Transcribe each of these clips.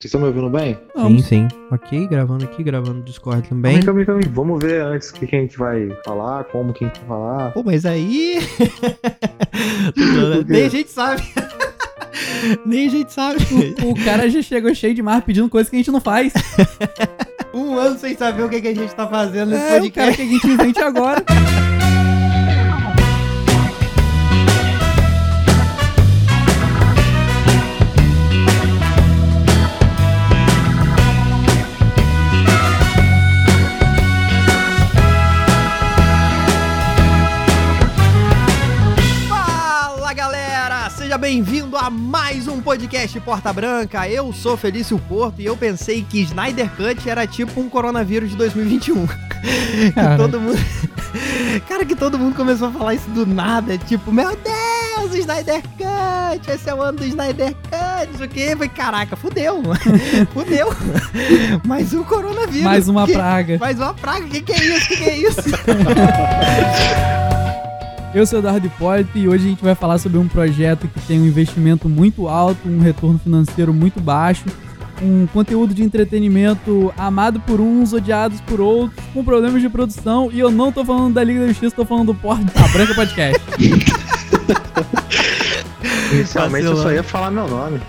Vocês estão me ouvindo bem? Sim, sim. Ok, gravando aqui, gravando no Discord também. Calma aí, calma aí. Vamos ver antes o que, que a gente vai falar, como que a gente vai falar. Pô, mas aí. Nem a gente sabe. Nem a gente sabe. O cara já chegou cheio de mar pedindo coisa que a gente não faz. Um ano sem saber o que, que a gente tá fazendo nesse É o cara podcast. que a gente invente agora. Seja bem-vindo a mais um podcast Porta Branca. Eu sou Felício Porto e eu pensei que Snyder Cut era tipo um coronavírus de 2021. que Cara. todo mundo. Cara, que todo mundo começou a falar isso do nada. Tipo, meu Deus, Snyder Cut, esse é o ano do Snyder Cut, isso aqui. Falei, caraca, fudeu, fudeu. Mais um coronavírus. Mais uma Que- praga. Mais uma praga, o que, que é isso? O que, que é isso? Eu sou o Eduardo Hipólito e hoje a gente vai falar sobre um projeto que tem um investimento muito alto, um retorno financeiro muito baixo, um conteúdo de entretenimento amado por uns, odiados por outros, com problemas de produção. E eu não tô falando da Liga da Justiça, tô falando do Porta Branca Podcast. Inicialmente eu só ia falar meu nome.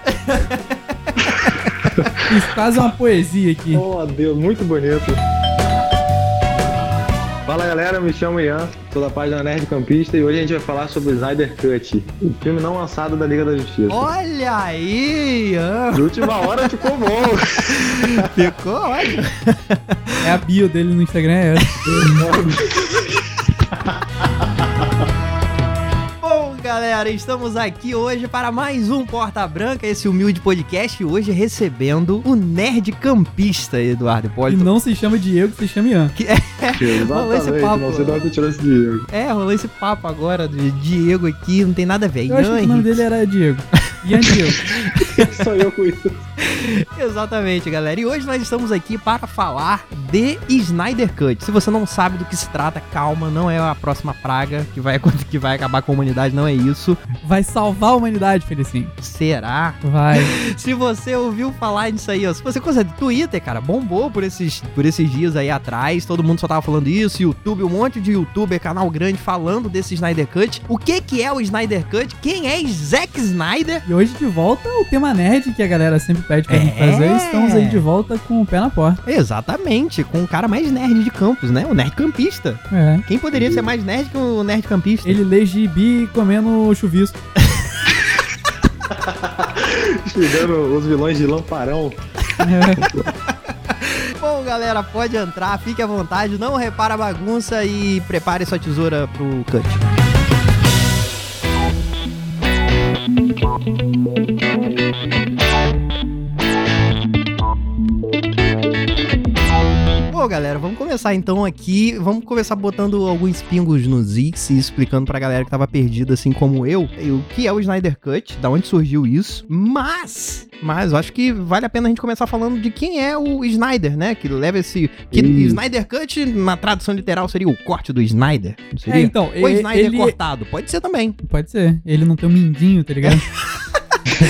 Fiz quase uma poesia aqui. Oh, Deus, muito bonito. Fala galera, me chamo Ian, sou da página Nerd Campista e hoje a gente vai falar sobre o Snyder Cut, o filme não lançado da Liga da Justiça. Olha aí, Ian. De última hora ficou bom. ficou ótimo. É a bio dele no Instagram, é essa. galera, estamos aqui hoje para mais um Porta Branca, esse humilde podcast, e hoje recebendo o nerd campista Eduardo E Hipólito. não se chama Diego, se chama Ian. Rolou esse papo. não sei de onde tirou esse dinheiro. É, rolou esse papo agora de Diego aqui, não tem nada a ver. Eu acho Ian que o nome dele era Diego. Ian Diego. Sou eu com isso. Exatamente, galera. E hoje nós estamos aqui para falar de Snyder Cut. Se você não sabe do que se trata, calma, não é a próxima praga que vai, que vai acabar com a humanidade, não é isso. Vai salvar a humanidade, Felicinho. Será? Vai. Se você ouviu falar disso aí, ó, se você conhece Twitter, cara, bombou por esses, por esses dias aí atrás, todo mundo só tava falando isso, YouTube, um monte de youtuber, canal grande falando desse Snyder Cut. O que que é o Snyder Cut? Quem é Zack Snyder? E hoje de volta o tema nerd que a galera sempre pede pra gente É. fazer. Estamos aí de volta com o pé na porta. Exatamente, com o cara mais nerd de campos, né? O nerd campista. É. Quem poderia ser mais nerd que o nerd campista? Ele lê gibi comendo chuvisco. Chegando os vilões de lamparão. Bom, galera, pode entrar, fique à vontade, não repara a bagunça e prepare sua tesoura pro cut. Thank you. Bom, galera, vamos começar então aqui. Vamos começar botando alguns pingos nos X e explicando pra galera que tava perdida, assim como eu, o que é o Snyder Cut, da onde surgiu isso. Mas, mas eu acho que vale a pena a gente começar falando de quem é o Snyder, né? Que leva esse. Que Isso. Snyder Cut, na tradução literal, seria o corte do Snyder. Não seria? É, então, Ou e- Snyder ele- cortado. Pode ser também. Pode ser. Ele não tem um mindinho, tá ligado?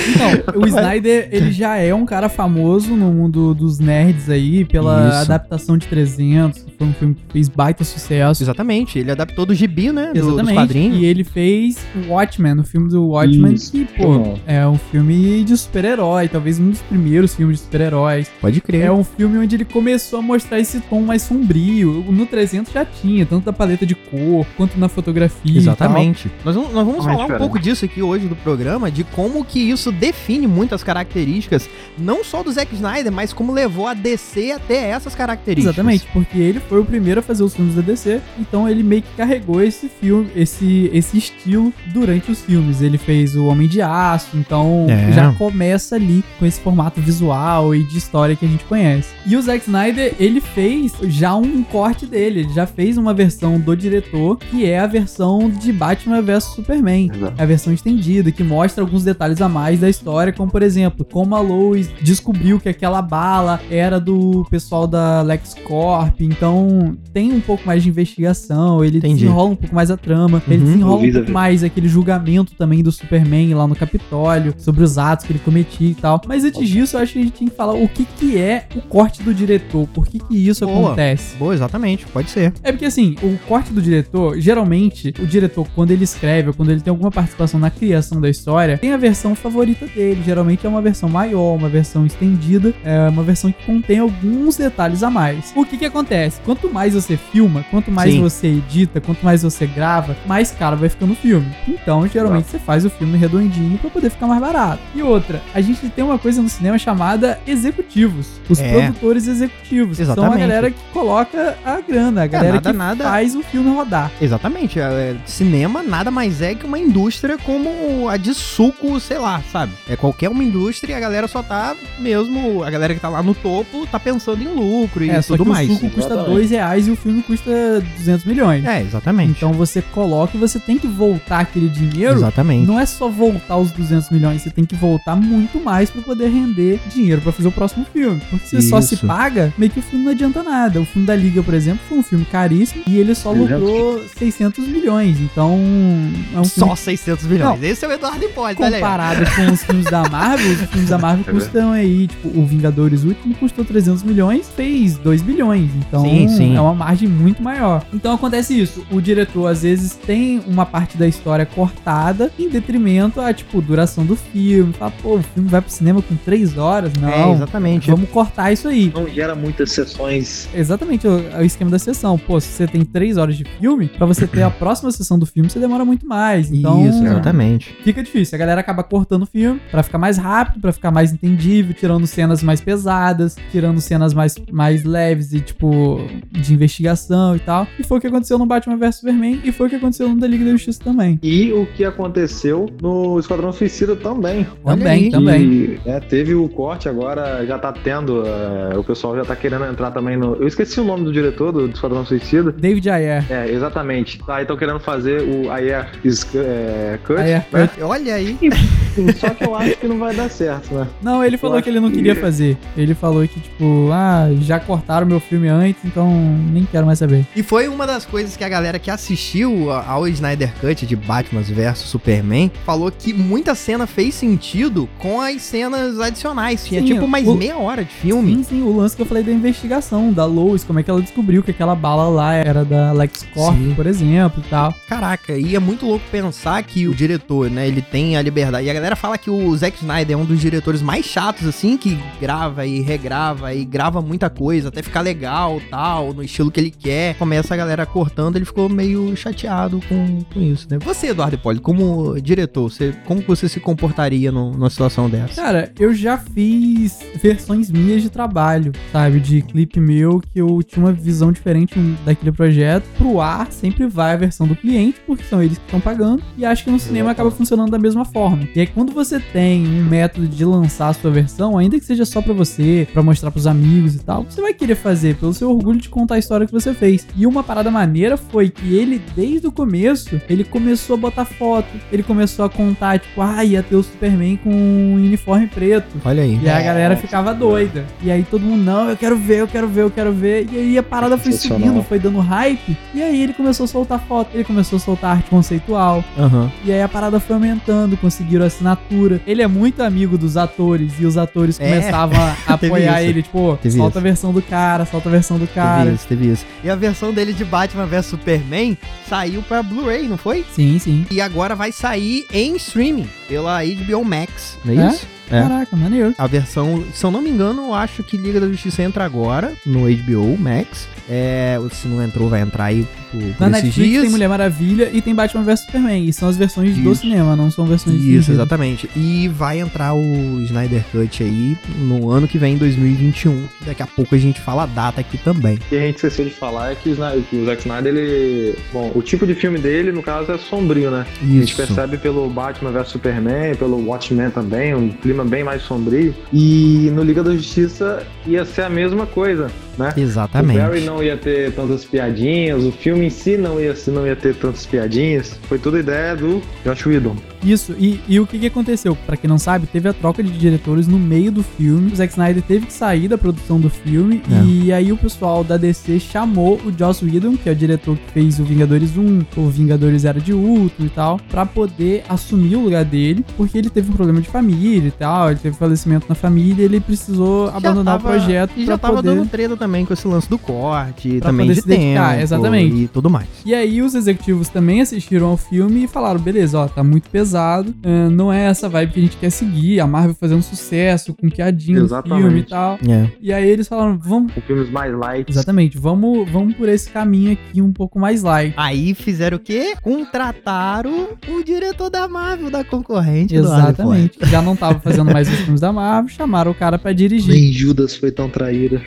Então, o Snyder, ele já é um cara famoso no mundo dos nerds aí, pela Isso. adaptação de 300. Foi um filme que fez baita sucesso. Exatamente. Ele adaptou do gibi, né? Do, dos Exatamente. quadrinhos. E ele fez o Watchmen, o filme do Watchmen, Isso, que, pô, é um filme de super-herói, talvez um dos primeiros filmes de super-heróis. Pode crer. É um filme onde ele começou a mostrar esse tom mais sombrio. No 300 já tinha, tanto da paleta de cor, quanto na fotografia. Exatamente. Nós vamos, nós vamos falar um pouco disso aqui hoje do programa, de como que isso define muitas características, não só do Zack Snyder, mas como levou a DC até essas características. Exatamente, porque ele foi o primeiro a fazer os filmes da DC, então ele meio que carregou esse filme, esse, esse estilo durante os filmes. Ele fez o Homem de Aço, então É. já começa ali com esse formato visual e de história que a gente conhece. E o Zack Snyder, ele fez já um corte dele, ele já fez uma versão do diretor, que é a versão de Batman vs Superman. É a versão estendida, que mostra alguns detalhes a mais da história, como por exemplo, como a Lois descobriu que aquela bala era do pessoal da LexCorp, então Então tem um pouco mais de investigação, ele Entendi. desenrola um pouco mais a trama, ele Uhum. desenrola um pouco mais aquele julgamento também do Superman lá no Capitólio, sobre os atos que ele cometia e tal. Mas antes disso, eu acho que a gente tinha que falar o que, que é o corte do diretor, por que, que isso Boa. acontece. Boa, exatamente, pode ser. É porque assim, o corte do diretor, geralmente, o diretor, quando ele escreve ou quando ele tem alguma participação na criação da história, tem a versão favorita dele. Geralmente é uma versão maior, uma versão estendida, é uma versão que contém alguns detalhes a mais. O que que acontece? Quanto mais você filma, quanto mais Sim. você edita, quanto mais você grava, mais caro vai ficando o filme. Então, geralmente, você faz o filme redondinho pra poder ficar mais barato. E outra, a gente tem uma coisa no cinema chamada executivos. Os É. produtores executivos. que São a Exatamente. galera que coloca a grana, a galera nada, que nada. faz o filme rodar. Exatamente. é, cinema nada mais é que uma indústria como a de suco, sei lá, sabe? É qualquer uma indústria e a galera só tá mesmo. A galera que tá lá no topo tá pensando em lucro e é, tudo mais. o suco custa Exatamente. Dois reais e o filme custa 200 milhões. É, exatamente. Então você coloca e você tem que voltar aquele dinheiro. exatamente. Não é só voltar os 200 milhões, você tem que voltar muito mais pra poder render dinheiro pra fazer o próximo filme. Porque se só se Isso. paga, meio que o filme não adianta nada. O filme da Liga, por exemplo, foi um filme caríssimo e ele só 300. lucrou 600 milhões. Então, é um filme Só 600 milhões. Esse é o Eduardo Hipólito, olha aí. comparado com os filmes da Marvel, os filmes da Marvel É custam aí, tipo, o Vingadores Último custou 300 milhões, fez 2 bilhões. Então, Sim, sim. é uma margem muito maior. Então, acontece isso. O diretor, às vezes, tem uma parte da história cortada em detrimento à, tipo, duração do filme. Fala, pô, o filme vai pro cinema com 3 horas? É, Não. exatamente. Vamos cortar isso aí. Não gera muitas sessões. Exatamente o, o esquema da sessão. Pô, se você tem 3 horas de filme, pra você ter a próxima sessão do filme, você demora muito mais. Então, Isso, exatamente. fica difícil. A galera acaba cortando o filme pra ficar mais rápido, pra ficar mais entendível, tirando cenas mais pesadas, tirando cenas mais, mais leves e, tipo, de investigação e tal. E foi o que aconteceu no Batman vs Superman e foi o que aconteceu no da Liga da Justiça também. E o que aconteceu no Esquadrão Suicida também. Também, aí. também. E, é, teve o corte, agora já tá tendo. é, o pessoal já tá querendo entrar também no. Eu esqueci o nome do diretor do, do Esquadrão Suicida. David Ayer. É, exatamente. Aí estão querendo fazer o Ayer is, é, Cut. Ayer né? Cut. Olha aí. Só que eu acho que não vai dar certo, né? Não, ele falou que ele não que- queria fazer. Ele falou que, tipo, ah, já cortaram meu filme antes, então nem quero mais saber. E foi uma das coisas que a galera que assistiu ao Snyder Cut de Batman vs Superman falou que muita cena fez sentido com as cenas adicionais. Tinha Sim, tipo mais o- meia hora de filme. Sim, sim, o lance que eu falei da investigação, da Lois, como é que ela descobriu que aquela bala lá era da LexCorp, Sim. por exemplo, e tal. Caraca, e é muito louco pensar que o diretor, né, ele tem a liberdade. E a galera fala que o Zack Snyder é um dos diretores mais chatos, assim, que grava e regrava e grava muita coisa, até ficar legal, tal, no estilo que ele quer. Começa a galera cortando, ele ficou meio chateado com, com isso, né? Você, Eduardo Hipólito, como diretor, você, como você se comportaria num- numa situação dessa? Cara, eu já fiz versões minhas de trabalho, sabe? De clipe meu que eu tinha uma visão diferente daquele projeto. Pro ar sempre vai a versão do cliente, porque são eles que estão pagando. E acho que no cinema acaba funcionando da mesma forma. E aí, quando você tem um método de lançar a sua versão, ainda que seja só pra você, pra mostrar pros amigos e tal, você vai querer fazer pelo seu orgulho de contar a história que você fez. E uma parada maneira foi que ele, desde o começo, ele começou a botar foto, ele começou a contar, tipo, ah, ia ter o Superman com um uniforme preto. Olha aí. E aí a galera ficava doida. E aí todo mundo, não, eu quero ver, eu quero ver, eu quero ver. E aí a parada foi subindo, foi dando hype. E aí ele começou a soltar foto, ele começou a soltar arte conceitual. Aham. E aí a parada foi aumentando, conseguiram assinatura. Ele é muito amigo dos atores e os atores É. começavam a apoiar ele, tipo, Teve solta isso. a versão do cara, solta a versão do cara. Teve isso, teve isso. E a versão dele de Batman vs Superman saiu pra Blu-ray, não foi? Sim, sim. E agora vai sair em streaming pela HBO Max, não é, É? isso? É. Caraca, maneiro. A versão, se eu não me engano, eu acho que Liga da Justiça entra agora no HBO Max. É, se não entrou, vai entrar aí por, por Na esses Netflix dias. tem Mulher Maravilha e tem Batman vs Superman. E são as versões do Isso. cinema, não são versões Isso, exatamente. E vai entrar o Snyder Cut aí no ano que vem, 2021. que Daqui a pouco a gente fala a data aqui também. O que a gente esqueceu de falar é que o, Snyder, que o Zack Snyder, ele. Bom, o tipo de filme dele, no caso, é sombrio, né? A gente Isso. percebe pelo Batman vs Superman, pelo Watchmen também, um clima bem mais sombrio. E no Liga da Justiça ia ser a mesma coisa. Né? O Exatamente. Barry não ia ter tantas piadinhas, o filme em si não ia, não ia ter tantas piadinhas. Foi tudo ideia do Josh Whedon. Isso, e, e o que, que aconteceu? Pra quem não sabe, teve a troca de diretores no meio do filme. O Zack Snyder teve que sair da produção do filme. É. E aí o pessoal da DC chamou o Joss Whedon, que é o diretor que fez o Vingadores 1, o Vingadores Era de Ultron e tal, pra poder assumir o lugar dele, porque ele teve um problema de família e tal, ele teve falecimento na família e ele precisou abandonar tava- o projeto E já tava poder... dando treta também com esse lance do corte, Pra também de tempo exatamente. e tudo mais. E aí os executivos também assistiram ao filme e falaram, beleza, ó, tá muito pesado, ah, não é essa vibe que a gente quer seguir, a Marvel fazendo sucesso com piadinha no Exatamente. filme e tal. É. E aí eles falaram, vamos... Com filmes mais light. Exatamente, vamos, vamos por esse caminho aqui um pouco mais light. Aí fizeram o quê? Contrataram o diretor da Marvel, da concorrente Exatamente. Já não tava fazendo mais os filmes da Marvel, chamaram o cara pra dirigir. Nem Judas foi tão traíra. Ford.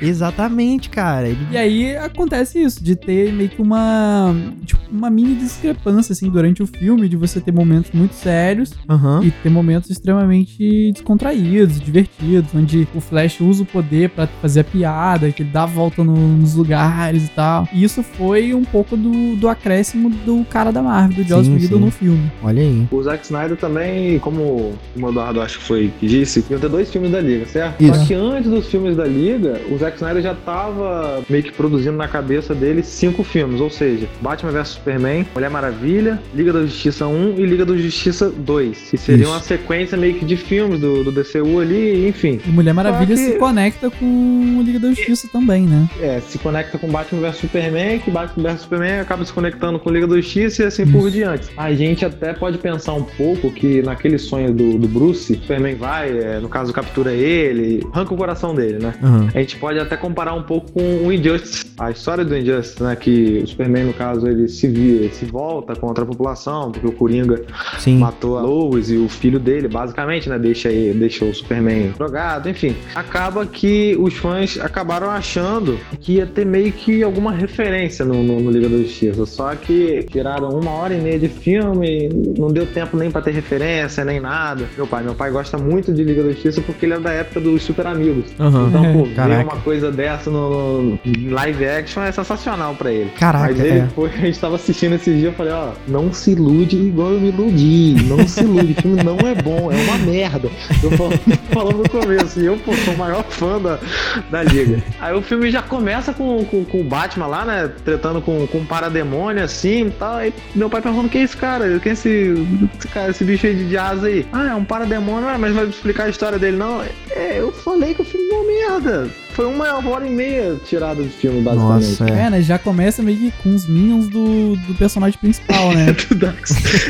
Exatamente, cara. Ele... E aí acontece isso, de ter meio que uma, tipo, uma mini discrepância, assim, durante o filme, de você ter momentos muito sérios Aham. e ter momentos extremamente descontraídos, divertidos, onde o Flash usa o poder pra fazer a piada, que ele dá a volta no- nos lugares e tal. E isso foi um pouco do, do acréscimo do cara da Marvel, do Joss Whedon no filme. Olha aí. O Zack Snyder também, como o Eduardo acho que foi que disse, iam ter dois filmes da Liga, certo? Isso. Só que antes dos filmes da Liga, o Zack Snyder já tava meio que produzindo na cabeça dele cinco filmes, ou seja, Batman vs Superman, Mulher Maravilha, Liga da Justiça 1 e Liga da Justiça 2, que seria Isso. uma sequência meio que de filmes do, do DCU ali, enfim. E Mulher Maravilha que- se conecta com Liga da Justiça também, né? É, se conecta com Batman vs Superman, que Batman vs Superman acaba se conectando com Liga da Justiça e assim por diante. A gente até pode pensar um pouco que naquele sonho do, do Bruce, Superman vai, é, no caso captura ele, arranca o coração dele, né? Aham. A gente pode até comparar um pouco com o Injustice. A história do Injustice, né? Que o Superman, no caso, ele se via, se volta contra a população, porque o Coringa Sim. matou a Lois e o filho dele, basicamente, né? Deixa, aí, deixa o Superman drogado, enfim. Acaba que os fãs acabaram achando que ia ter meio que alguma referência no, no- no Liga da Justiça. Só que tiraram uma hora e meia de filme, não deu tempo nem pra ter referência, nem nada. Meu pai, meu pai gosta muito de Liga da Justiça porque ele é da época dos Super Amigos. Aham. Então, pô, uma coisa dessa no, em live action é sensacional pra ele. Caraca, Mas ele é. foi, a gente tava assistindo esse dia, eu falei, ó, não se ilude igual eu me iludi. Não se ilude, o filme não é bom, é uma merda. Eu falando no começo, e eu, pô, sou o maior fã da, da Liga. Aí o filme já começa com, com, com o Batman lá, né, tretando com, com um parademônio, assim, e tal. Aí meu pai perguntando, quem é esse cara? Quem é esse, esse cara, esse bicho aí de, de asa aí? Ah, é um parademônio, ah, mas vai explicar a história dele, não? É, eu falei que o filme é uma merda. Foi uma hora e meia tirada do filme, basicamente. Nossa, é. É, né? Já começa meio que com os minions do, do personagem principal, né? do Dark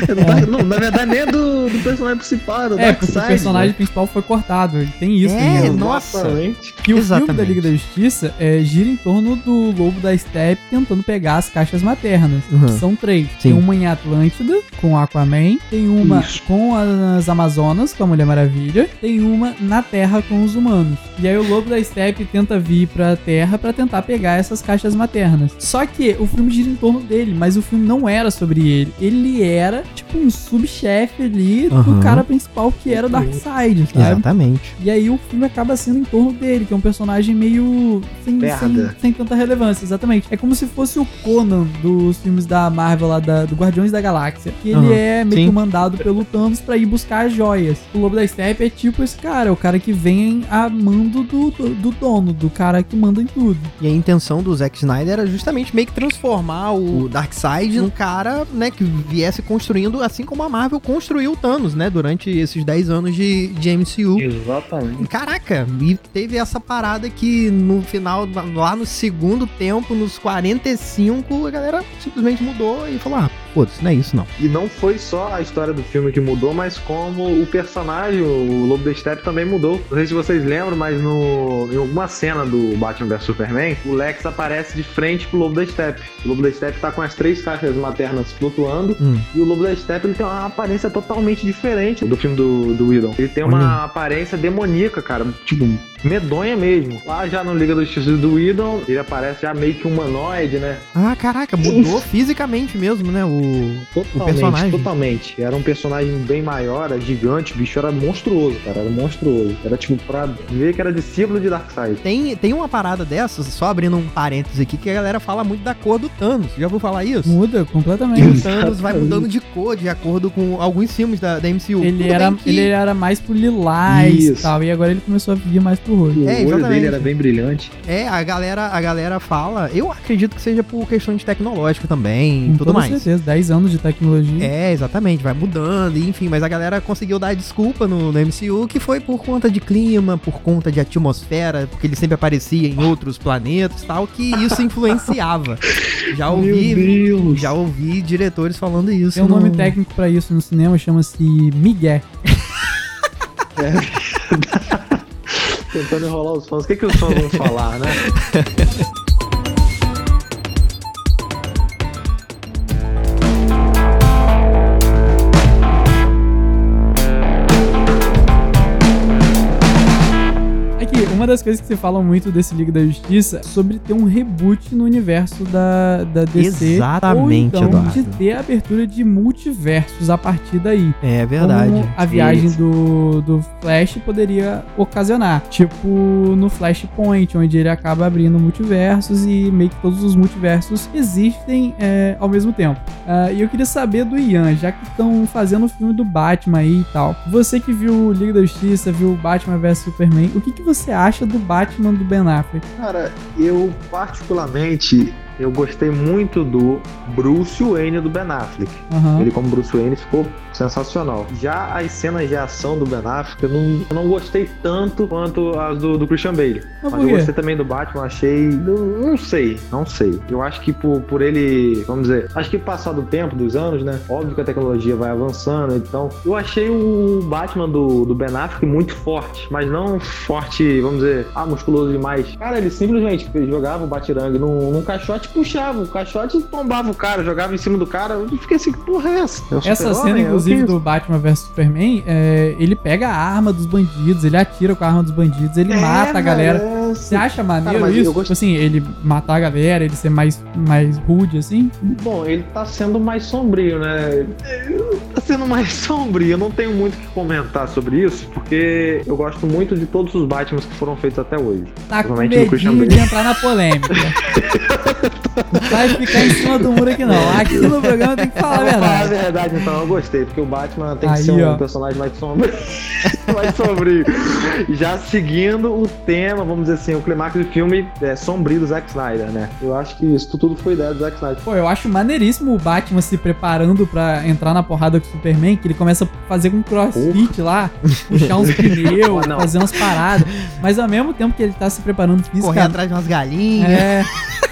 é do Dark- Não, na verdade nem é do, do personagem principal, é do É, Dark porque o Side. personagem né? principal foi cortado. Ele tem isso, É, nossa. Exatamente. Que o filme Exatamente. da Liga da Justiça é, gira em torno do lobo da Steppe tentando pegar as caixas maternas. Uhum. que São três. Sim. Tem uma em Atlântida, com o Aquaman. Tem uma Isso. com as Amazonas, com a Mulher Maravilha. Tem uma na Terra com os humanos. E aí o lobo da Steppe tenta vir pra Terra pra tentar pegar essas caixas maternas. Só que o filme gira em torno dele, mas o filme não era sobre ele. Ele era, tipo, um subchefe ali do Aham. cara principal que era o Darkseid, sabe? Exatamente. E aí o filme acaba sendo em torno dele, que é um personagem meio sem, sem, sem tanta relevância, exatamente. É como se fosse o Conan dos filmes da Marvel lá, da, do Guardiões da Galáxia. Que ele Aham, é meio sim. que mandado pelo Thanos pra ir buscar as joias. O Lobo da Steppe é tipo esse cara, é o cara que vem a mando do, do, do dono, do cara que manda em tudo. E a intenção do Zack Snyder era justamente meio que transformar o Darkseid num cara, né, que viesse construindo, assim como a Marvel construiu o Thanos, né, durante esses 10 anos de, de MCU. Exatamente. Caraca, e teve essa parada que no final, lá no segundo tempo, nos 45, a galera simplesmente mudou e falou: ah, foda-se, não é isso não. E não foi só a história do filme que mudou, mas como o personagem, o Lobo da Steppe, também mudou. Não sei se vocês lembram, mas no, em alguma cena do Batman vs Superman, o Lex aparece de frente pro Lobo da Steppe. O Lobo da Steppe tá com as três caixas maternas flutuando. Hum. E o Lobo da Steppe ele tem uma aparência totalmente diferente do filme do, do Whedon. Ele tem uma Olha. aparência demoníaca, cara. Tipo, medonha mesmo. Lá já no Liga da Justiça do Whedon, ele aparece já meio que humanoide, né? Ah, caraca, mudou fisicamente mesmo, né? O, Totalmente, personagem. totalmente. Era um personagem bem maior, era gigante, o bicho era monstruoso, cara. Era monstruoso. Era tipo pra ver que era discípulo de Darkseid. Tem, tem uma parada dessas, só abrindo um parênteses aqui, que a galera fala muito da cor do Thanos. Já ouviu falar isso? Muda completamente. o Thanos vai mudando de cor de acordo com alguns filmes da, da MCU. Ele Tudo era, que- ele era mais pro lilás e tal, e agora ele começou a vir mais pro roxo. O É, olho exatamente. dele era bem brilhante. É, a galera, a galera fala. Eu acredito que seja por questões tecnológicas também e Com tudo toda mais. certeza, 10 anos de tecnologia. É, exatamente, vai mudando, enfim, mas a galera conseguiu dar desculpa no, no MCU que foi por conta de clima, por conta de atmosfera, porque ele sempre aparecia em outros planetas e tal, que isso influenciava. Já ouvi, já ouvi diretores falando isso. Tem um nome no- técnico pra isso no cinema, chama-se Miguel. Tentando enrolar os fãs. O que, que os fãs vão falar, né? das coisas que se fala muito desse Liga da Justiça sobre ter um reboot no universo da, da DC. Exatamente, ou então Eduardo. de ter a abertura de multiversos a partir daí. É verdade. Como a viagem Isso. do, do Flash poderia ocasionar. Tipo no Flashpoint, onde ele acaba abrindo multiversos e meio que todos os multiversos existem é, ao mesmo tempo. Ah, e eu queria saber do Ian, já que estão fazendo o filme do Batman aí e tal. Você que viu Liga da Justiça, viu Batman vs Superman, o que, que você acha do Batman do Ben Affleck? Cara, eu particularmente eu gostei muito do Bruce Wayne do Ben Affleck. Aham. Ele como Bruce Wayne ficou sensacional. Já as cenas de ação do Ben Affleck, eu não, eu não gostei tanto quanto as do, do Christian Bale. Mas Mas eu gostei também do Batman, achei. Não, não sei, não sei. Eu acho que por, por ele, vamos dizer, acho que passado o tempo, dos anos, né? Óbvio que a tecnologia vai avançando, então. Eu achei o Batman do, do Ben Affleck muito forte, mas não forte, vamos dizer, ah, musculoso demais. Cara, ele simplesmente jogava o Batirangue num, num caixote e puxava. O caixote tombava o cara, jogava em cima do cara. Eu fiquei assim, que porra é essa? É Essa cena, É o inclusive, do Batman vs Superman, é, ele pega a arma dos bandidos, ele atira com a arma dos bandidos, ele É, mata a galera. é, Você acha maneiro mas isso? eu gost- Tipo assim, ele matar a galera, ele ser mais, mais rude, assim? Bom, ele tá sendo mais sombrio, né? Tá sendo mais sombrio. Eu não tenho muito o que comentar sobre isso, porque eu gosto muito de todos os Batmans que foram feitos até hoje. Tá com medinho de entrar na polêmica. Não vai ficar em cima do muro aqui não. Aqui no programa tem que falar a vou falar a verdade. verdade, então eu gostei, porque o Batman tem Aí, que ser um ó. personagem mais sombrio. mais sombrio. Já seguindo o tema, vamos dizer assim, o clímax do filme é sombrio do Zack Snyder, né? Eu acho que isso tudo foi ideia do Zack Snyder. Pô, eu acho maneiríssimo o Batman se preparando pra entrar na porrada com o Superman, que ele começa a fazer um crossfit lá, puxar uns pneus, Ah, fazer umas paradas. Mas ao mesmo tempo que ele tá se preparando Correr fisicamente. atrás de umas galinhas. É.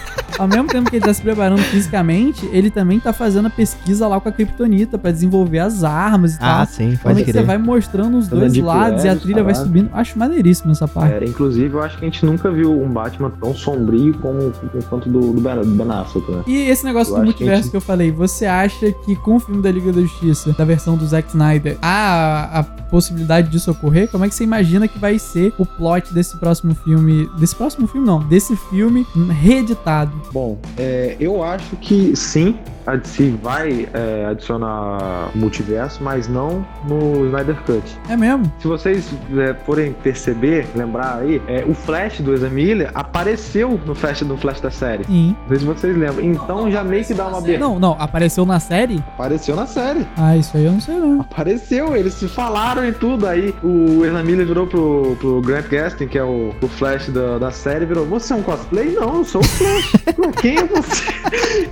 Ao mesmo tempo que ele tá se preparando fisicamente, ele também tá fazendo a pesquisa lá com a Kryptonita pra desenvolver as armas e Ah, tal. sim, Quando pode você crer. vai mostrando os Fazendo dois lados e a trilha vai subindo. Acho maneiríssimo essa parte. É, inclusive, eu acho que a gente nunca viu um Batman tão sombrio como quanto do, do Ben, Affleck, né? E esse negócio Eu do acho que multiverso gente- que eu falei, você acha que com o filme da Liga da Justiça, da versão do Zack Snyder, há a possibilidade disso ocorrer? Como é que você imagina que vai ser o plot desse próximo filme? Desse próximo filme, não, desse filme reeditado. Bom, é, eu acho que sim, a DC vai é, adicionar multiverso, mas não no Snyder Cut. É mesmo? Se vocês é, forem perceber, lembrar aí, é, o Flash do Ezra Miller apareceu no Flash, no Flash da série. Sim. Não sei se vocês lembram. Então já meio que dá uma abertura. Não, não, apareceu na série? Apareceu na série. Ah, isso aí eu não sei não. Apareceu, eles se falaram e tudo. Aí o Ezra Miller virou pro, pro Grant Gustin, que é o, o Flash da, da série, virou: Você é um cosplay? Não, eu sou o Flash. Quem é você?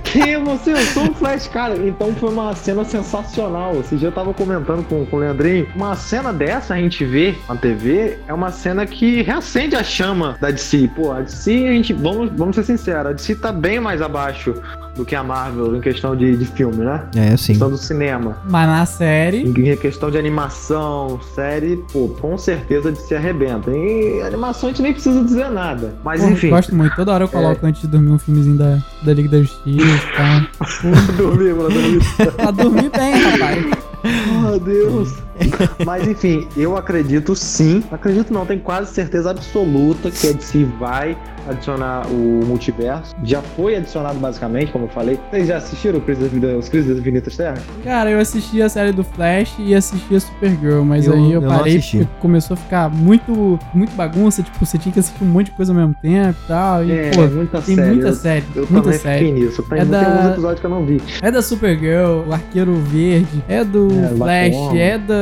Quem é você? Eu sou o Flash, cara. Então foi uma cena sensacional. Esse dia eu tava comentando com, com o Leandrinho. Uma cena dessa a gente vê na TV é uma cena que reacende a chama da DC. Pô, a DC, a gente, vamos, vamos ser sinceros, a DC tá bem mais abaixo do que a Marvel em questão de, de filme, né? É, sim. questão do cinema. Mas na série. Em questão de animação, série, pô, com certeza de se arrebenta. E animação a gente nem precisa dizer nada. Mas Pô, enfim. Gosto muito. Toda hora eu coloco antes de dormir um filmezinho da, da Liga da Justiça e tal. dormir, mano, dormir. Pra dormir bem, rapaz. Oh, Deus. Mas enfim, eu acredito sim. Acredito não, tenho quase certeza absoluta que a DC vai adicionar o multiverso. Já foi adicionado basicamente, como eu falei. Vocês já assistiram o Crise das Vida- os Crises das Infinitas Terras? Cara, eu assisti a série do Flash e assisti a Supergirl, mas Eu- aí eu, eu parei porque começou a ficar muito, muito bagunça, tipo, você tinha que assistir um monte de coisa ao mesmo tempo e tal. E, É, pô, muita tem série. muita série, Eu muita também série. fiquei nisso. Tem, É tem da- alguns episódios que eu não vi. É da Supergirl, o Arqueiro Verde, é do É, Flash, é da,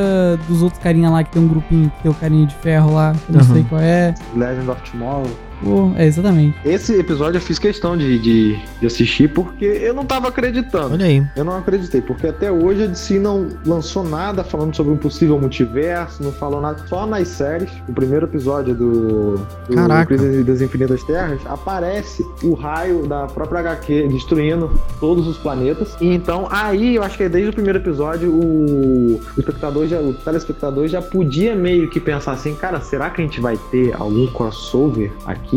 dos outros carinha lá que tem um grupinho que tem o carinha de ferro lá, que eu não Uhum. sei qual é. Legend of Tomorrow. Pô, é, exatamente. Esse episódio eu fiz questão de, de, de assistir porque eu não tava acreditando. Olha aí. Eu não acreditei, porque até hoje a DC não lançou nada falando sobre um possível multiverso, não falou nada. Só nas séries, o primeiro episódio do, do Caraca. Crise das Infinitas Terras, aparece o raio da própria HQ destruindo todos os planetas. E então, aí eu acho que desde o primeiro episódio, o, o espectador, já, o telespectador já podia meio que pensar assim, cara, será que a gente vai ter algum crossover aqui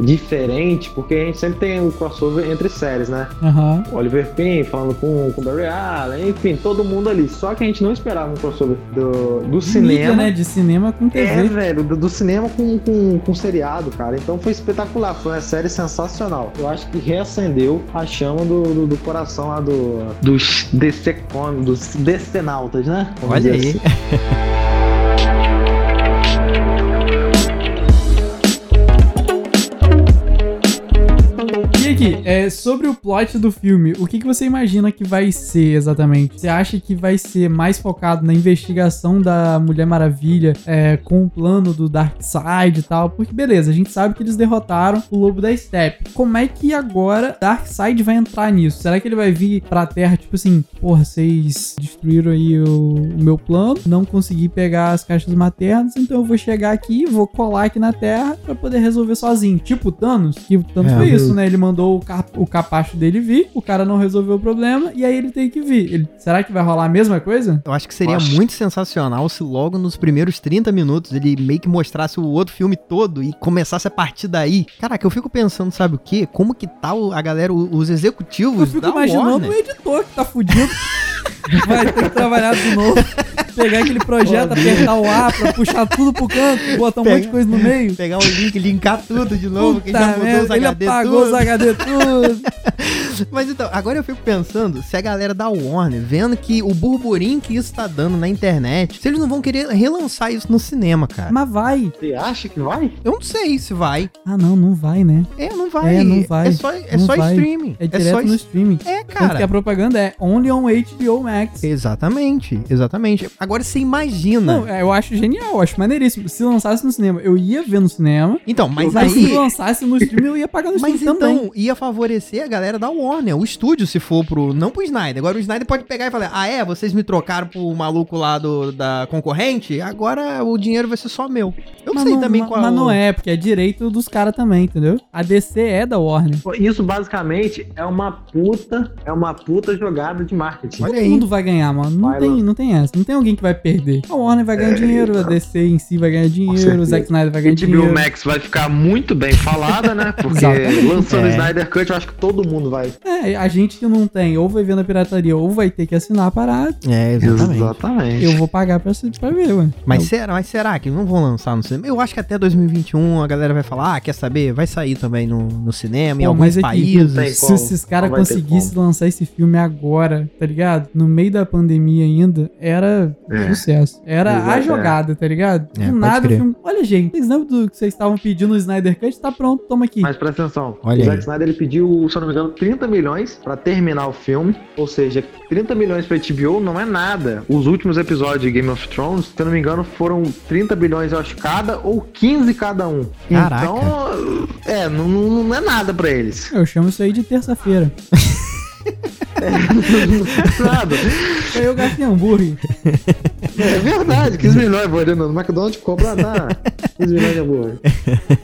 diferente? Porque a gente sempre tem o crossover entre séries, né? Aham. Oliver Pym falando com o Barry Allen, enfim, todo mundo ali. Só que a gente não esperava um crossover do, do Mídia, cinema. né? De cinema com TV. É, velho, do, do cinema com, com, com seriado, cara. Então foi espetacular, foi uma série sensacional. Eu acho que reacendeu a chama do, do, do coração lá do, dos DCCon, dos DCnautas, né? Vamos Olha aí. assim. aqui, é, sobre o plot do filme, o que, que você imagina que vai ser exatamente? Você acha que vai ser mais focado na investigação da Mulher Maravilha é, com o plano do Darkseid e tal? Porque beleza, a gente sabe que eles derrotaram o Lobo da Steppe. Como é que agora Darkseid vai entrar nisso? Será que ele vai vir pra Terra, tipo assim, porra, vocês destruíram aí o, o meu plano, não consegui pegar as caixas maternas, então eu vou chegar aqui, vou colar aqui na Terra pra poder resolver sozinho. Tipo o Thanos, que o Thanos É, foi isso, né? Ele mandou o, cap- o capacho dele vir, o cara não resolveu o problema, e aí ele tem que vir. Ele- será que vai rolar a mesma coisa? Eu acho que seria Acho. muito sensacional se logo nos primeiros 30 minutos ele meio que mostrasse o outro filme todo e começasse a partir daí. Caraca, eu fico pensando, sabe o quê? Como que tá o- a galera, os executivos Eu fico da imaginando Warner? o editor que tá fudido. Vai ter que trabalhar de novo. Pegar aquele projeto, apertar o A pra puxar tudo pro canto, botar um Pega- monte de coisa no meio. Pegar o link, linkar tudo de novo, que Puta já mudou os merda, ele HD apagou tudo. os HD tudo. Mas então, agora eu fico pensando se a galera da Warner, vendo que o burburinho que isso tá dando na internet, se eles não vão querer relançar isso no cinema, cara. Mas vai. Você acha que vai? Eu não sei se vai. Ah, não, não vai, né? É, não vai. É, não vai. É só, é Não só vai. streaming. É direto só no streaming. É, Tanto que a cara. propaganda é only on HBO Max. Exatamente, exatamente. Agora você imagina. Não, é, eu acho genial, eu acho maneiríssimo. Se lançasse no cinema, eu ia ver no cinema. Então, mas Mas se aí. lançasse no stream, eu ia pagar no stream Mas também. então ia favorecer a galera da Warner, o estúdio, se for pro. Não pro Snyder. Agora o Snyder pode pegar e falar: Ah, é? Vocês me trocaram pro maluco lá do, da concorrente? Agora o dinheiro vai ser só meu. Eu mas sei não, também qual Mas não é, porque é direito dos caras também, entendeu? A DC é da Warner. Isso basicamente é uma puta, é uma puta jogada de marketing. Todo aí. mundo vai ganhar, mano. Não Vai, tem, mano. não tem essa. Não tem alguém que vai perder. A Warner vai ganhar É, dinheiro, a DC em si vai ganhar dinheiro, o. Zack Snyder vai ganhar HBO dinheiro. Max vai ficar muito bem falada, né? Porque lançando o É. Snyder Cut, eu acho que todo mundo vai. É, a gente que não tem, ou vai ver na pirataria, ou vai ter que assinar a parada. É, exatamente. Exatamente. Eu vou pagar pra, pra ver, ué. Mas Eu- será, mas será que não vão lançar no cinema? Eu acho que até 2021 a galera vai falar: Ah, quer saber? Vai sair também no, no cinema, em Pô, alguns mas é países. não tem Se esses caras Não conseguissem lançar esse filme agora, tá ligado? No meio da pandemia ainda, era É. sucesso. Era a é. jogada, tá ligado? É, nada o crer. filme. Olha, gente, vocês lembram do que vocês estavam pedindo no Snyder Cut? Tá pronto, toma aqui. Mas presta atenção. Olha o Zack aí. Snyder ele pediu, se eu não me engano, 30 milhões pra terminar o filme. Ou seja, 30 milhões pra HBO não é nada. Os últimos episódios de Game of Thrones, se eu não me engano, foram 30 bilhões, eu acho, cada, ou 15 cada um. Caraca. Então, é, não, não não é nada pra eles. Eu chamo isso aí de terça-feira. É nada. Aí eu gastei hambúrguer. É verdade, 15 milhões, vou ali no McDonald's na 15 milhões de hambúrguer.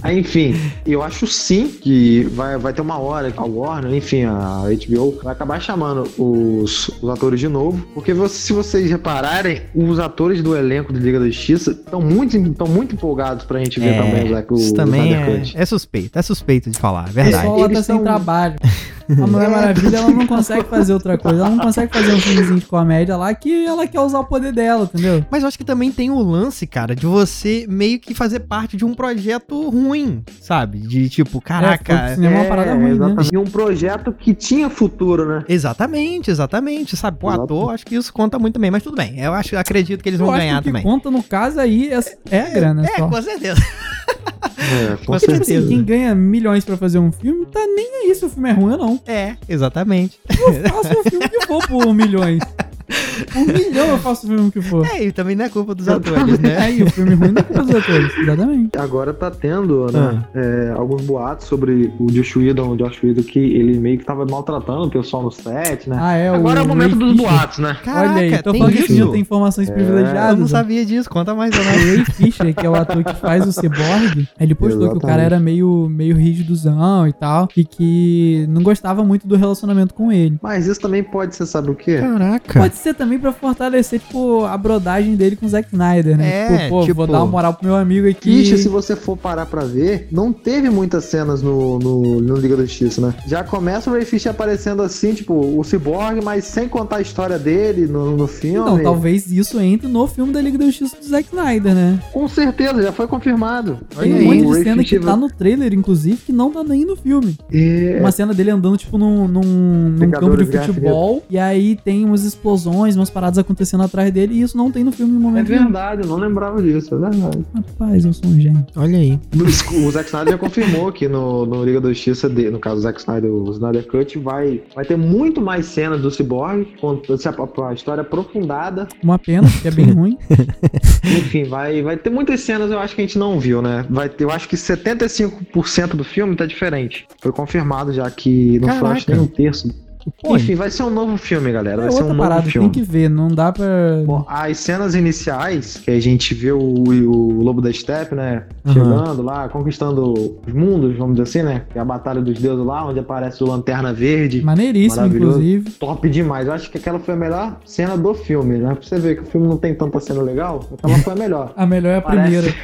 Aí, enfim, eu acho sim que vai, vai ter uma hora que a Warner, enfim, a HBO, vai acabar chamando os, os atores de novo. Porque você- se vocês repararem, os atores do elenco de Liga da Justiça estão muito, estão muito empolgados pra gente ver também o, Zack- É, isso também é, é suspeito, é suspeito de falar, é O verdade. tá Eles sem trabalho. A Mulher Maravilha, ela não consegue fazer outra coisa. Ela não consegue fazer um filmezinho de comédia lá que ela quer usar o poder dela, entendeu? Mas eu acho que também tem o lance, cara, de você meio que fazer parte de um projeto ruim, sabe? De tipo, caraca. É, cinema uma parada ruim, né? E um projeto que tinha futuro, né? Exatamente, exatamente, sabe? Pô, Exato. ator, acho que isso conta muito também, mas tudo bem. Eu acho, acredito que eles Eu vão acho ganhar que o que também. conta no caso aí é, é a grana É, só. com certeza. É, Com Tipo assim, certeza. quem ganha milhões pra fazer um filme, tá nem aí se o filme é ruim ou não. É, exatamente. Eu faço o filme que for por milhões. Um milhão eu faço o filme que for. É, e também não é culpa dos atores, né? Aí, o filme ruim não é culpa dos atores. Exatamente. Agora tá tendo, né, Ah. é, alguns boatos sobre o Josh Whedon, o Josh Whedon, que ele meio que tava maltratando o pessoal no set, né? Ah, é Agora é o momento Ray dos Fisher. boatos, né? Caraca, Olha aí, tô tem falando que isso? menino tem informações É, privilegiadas. Eu não ó. sabia disso, conta mais ou O. Ray Fisher, que é o ator que faz o Cyborg, ele postou que o Exatamente. cara era meio, meio rigidozão e tal, e que não gostava muito do relacionamento com ele. Mas isso também pode ser, sabe o quê? Caraca. Pode ser também pra fortalecer, tipo, a brodagem dele com o Zack Snyder, né? É, tipo, pô, tipo- vou dar uma moral pro meu amigo aqui. Kish, se você for parar pra ver, não teve muitas cenas no, no, no Liga da Justiça, né? Já começa o Ray Fisher aparecendo assim, tipo, o Cyborg, mas sem contar a história dele no, no filme. Não, talvez isso entre no filme da Liga da Justiça do Zack Snyder, né? Com certeza, já foi confirmado. Tem Olha um aí, monte de cena que Fisher tá no trailer, inclusive, que não tá nem no filme. É, Uma cena dele andando, tipo, num, num, num campo de futebol. E aí tem umas explosões, umas paradas acontecendo atrás dele. E isso não tem no filme em é momento nenhum. verdade, eu não lembrava disso, é verdade. Rapaz, eu sou um gênio. Olha aí. O Zack Snyder já confirmou que no, no Liga da Justiça, de- no caso do Zack Snyder, o Snyder Cut, vai, vai ter muito mais cenas do Cyborg, com a, a história aprofundada. Uma pena, porque é bem ruim. Enfim, vai, vai ter muitas cenas eu acho que a gente não viu, né? Vai ter, eu acho que 75% do filme tá diferente. Foi confirmado já que não foi Caraca. acho, nem um terço. Pô, Enfim, vai ser um novo filme, galera. É Vai ser outra um parada, novo filme. tem que ver. Não dá pra. Bom, as cenas iniciais, que a gente vê o, o Lobo da Steppe, né? Aham. Chegando lá, conquistando os mundos, vamos dizer assim, né? Que é a Batalha dos Deuses lá, onde aparece o Lanterna Verde. Maneiríssimo, inclusive. Top demais. Eu acho que aquela foi a melhor cena do filme, né? Pra você ver que o filme não tem tanta cena legal, aquela foi a melhor. A melhor é a Parece. primeira.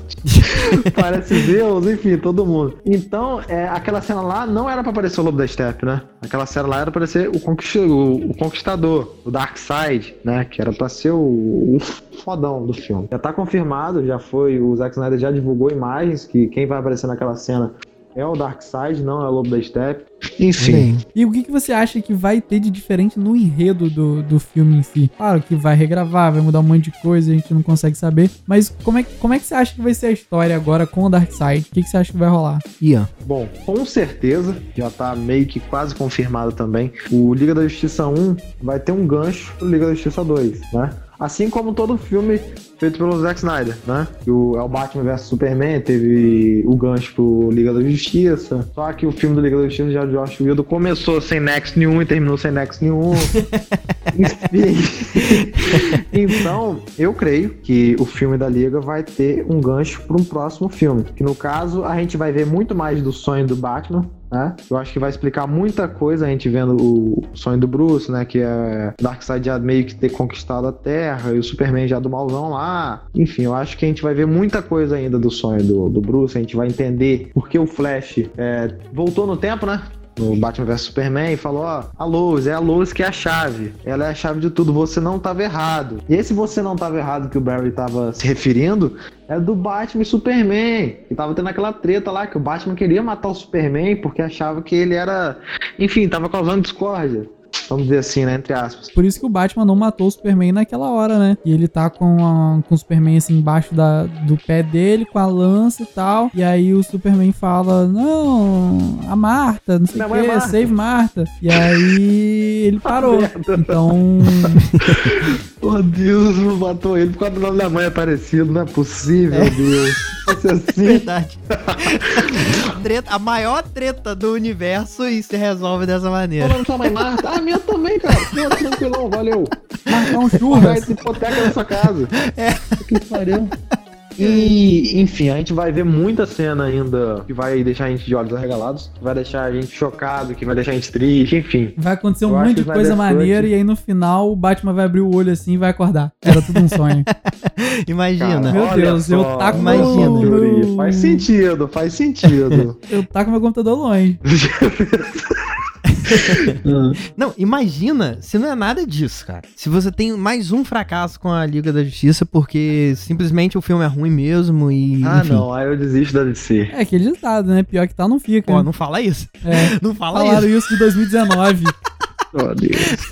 Parece Deus, enfim, todo mundo. Então, é, aquela cena lá não era pra aparecer o Lobo da Steppe, né? Aquela cena lá era pra ser o, o- o Conquistador, o Darkseid, né? Que era pra ser o, o fodão do filme. Já tá confirmado, já foi, o Zack Snyder já divulgou imagens que quem vai aparecer naquela cena é o Darkseid, não é o Lobo da Steppe. Enfim, aí. E o que, que você acha que vai ter de diferente no enredo do, do filme em si? Claro que vai regravar, vai mudar um monte de coisa, a gente não consegue saber. Mas como é, que- como é que você acha que vai ser a história agora com o Darkseid? O que, que você acha que vai rolar? Ian. Bom, com certeza, já tá meio que quase confirmado também. O Liga da Justiça 1 vai ter um gancho pro Liga da Justiça 2, né? Assim como todo filme feito pelo Zack Snyder, né? Que o, é o Batman vs Superman, teve o gancho pro Liga da Justiça. Só que o filme do Liga da Justiça já de Josh Whedon começou sem nexo nenhum e terminou sem nexo nenhum. Enfim. então, eu creio que o filme da Liga vai ter um gancho para um próximo filme. Que no caso, a gente vai ver muito mais do sonho do Batman. Né? Eu acho que vai explicar muita coisa a gente vendo o sonho do Bruce, né? Que é Darkseid já meio que ter conquistado a Terra e o Superman já do malzão lá. Enfim, eu acho que a gente vai ver muita coisa ainda do sonho do, do Bruce. A gente vai entender por que o Flash é, voltou no tempo, né? No Batman vs Superman e falou: Ó, a luz, é a luz que é a chave. Ela é a chave de tudo, você não tava errado. E esse você não tava errado que o Barry tava se referindo é do Batman e Superman. Que tava tendo aquela treta lá que o Batman queria matar o Superman porque achava que ele era. Enfim, tava causando discórdia. Vamos dizer assim, né? Entre aspas. Por isso que o Batman não matou o Superman naquela hora, né? E ele tá com, a- com o Superman assim embaixo da, do pé dele, com a lança e tal. E aí o Superman fala: Não, a Marta, não sei o é que, Marta." save Marta. E aí ele parou. merda. Então. Oh Deus, matou ele por causa do nome da mãe aparecido. Não é possível, Deus. Vai ser assim. Verdade. Treta- a maior treta do universo e se resolve dessa maneira. Falando sua mãe Marta. Ah, minha também, cara. Pô, tranquilão, valeu. Marcar um churras. essa hipoteca na sua casa. É. Que pariu. E, enfim, a gente vai ver muita cena ainda que vai deixar a gente de olhos arregalados, que vai deixar a gente chocado, que vai deixar a gente triste, enfim. Vai acontecer um monte de coisa maneira e aí no final o Batman vai abrir o olho assim e vai acordar. Era tudo um sonho. Imagina. Cara, Meu Deus, eu taco Imagina. meu- Yuri, Faz sentido, faz sentido. Eu taco meu computador longe. Não, imagina se não é nada disso, cara. Se você tem mais um fracasso com a Liga da Justiça porque simplesmente o filme é ruim mesmo e. ah, enfim. não, aí eu desisto da DC. É aquele ditado, né? Pior que tá, não fica. Pô, não fala isso. É. Não fala Falaram isso. isso de 2019. Oh, Deus.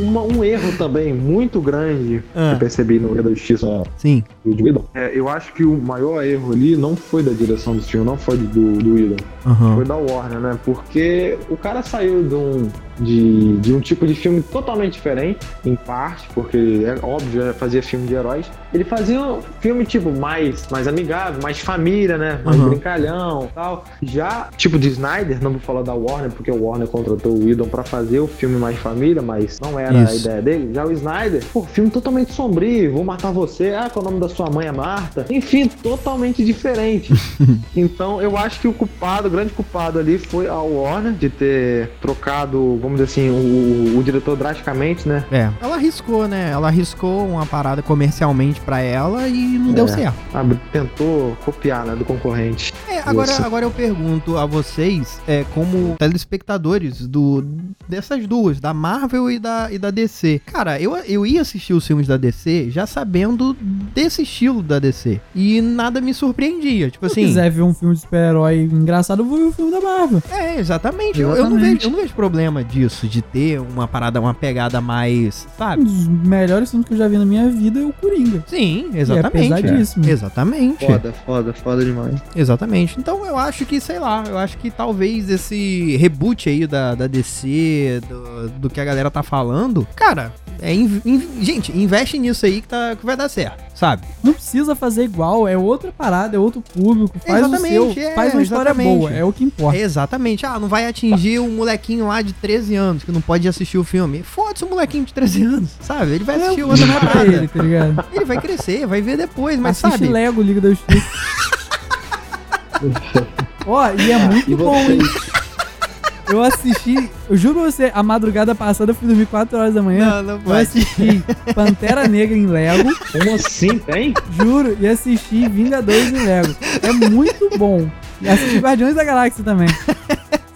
Uma- um erro também muito grande Ah. que eu percebi no Liga da Justiça Sim. do. É, eu acho que o maior erro ali não foi da direção do filme, não foi do, do Whedon, Aham. foi da Warner, né? Porque o cara saiu de um, de, de um tipo de filme totalmente diferente, em parte, porque é óbvio, fazia filme de heróis. Ele fazia um filme tipo mais, mais amigável, mais família, né? Mais Uhum. brincalhão tal. Já, tipo de Snyder, não vou falar da Warner, porque o Warner contratou o Whedon pra fazer o filme mais família, mas não era a Isso. ideia dele. Já o Snyder, pô, filme totalmente sombrio, vou matar você, ah, qual é o nome da sua mãe é Marta. Enfim, totalmente diferente. então, eu acho que o culpado, o grande culpado ali foi a Warner de ter trocado, vamos dizer assim, o, o diretor drasticamente, né? É. Ela arriscou, né? Ela arriscou uma parada comercialmente pra ela e não deu É. certo. Sabe, tentou copiar, né, do concorrente. É, agora, Isso. agora eu pergunto a vocês, é, como telespectadores do, dessas duas, da Marvel e da, e da DC. Cara, eu, eu ia assistir os filmes da DC já sabendo desse estilo da DC. E nada me surpreendia. Tipo Se assim. quiser ver um filme de super-herói engraçado, eu vou ver o filme da Marvel. É, exatamente. Eu, eu não Exatamente. vejo, eu não vejo problema disso, de ter uma parada, uma pegada mais. Um Sabe? dos melhores filmes que eu já vi na minha vida é o Coringa. Sim, exatamente. E é pesadíssimo. Exatamente. Foda, foda, foda demais. Exatamente. Então eu acho que, sei lá, eu acho que talvez esse reboot aí da, da DC, do, do que a galera tá falando, cara, é in- in- gente, investe nisso aí que, tá, que vai dar certo, sabe? Não precisa fazer igual, é outra parada, é outro público. Faz Exatamente, o seu, é, faz uma história exatamente. boa, é o que importa. Exatamente. Ah, não vai atingir um molequinho lá de 13 anos que não pode assistir o filme. Foda-se o molequinho de 13 anos, sabe? Ele vai assistir É, outra não é pra parada. ele, tá ligado? Ele vai crescer, vai ver depois, mas Assiste sabe? Lego Liga da Justiça. Ó, e é muito E bom, hein? Eu assisti, eu juro pra você, a madrugada passada eu fui dormir 4 horas da manhã. Não, não Eu pode. assisti Pantera Negra em Lego, Como assim, tem? juro, e assisti Vingadores em Lego. É muito bom. E assisti Guardiões da Galáxia também.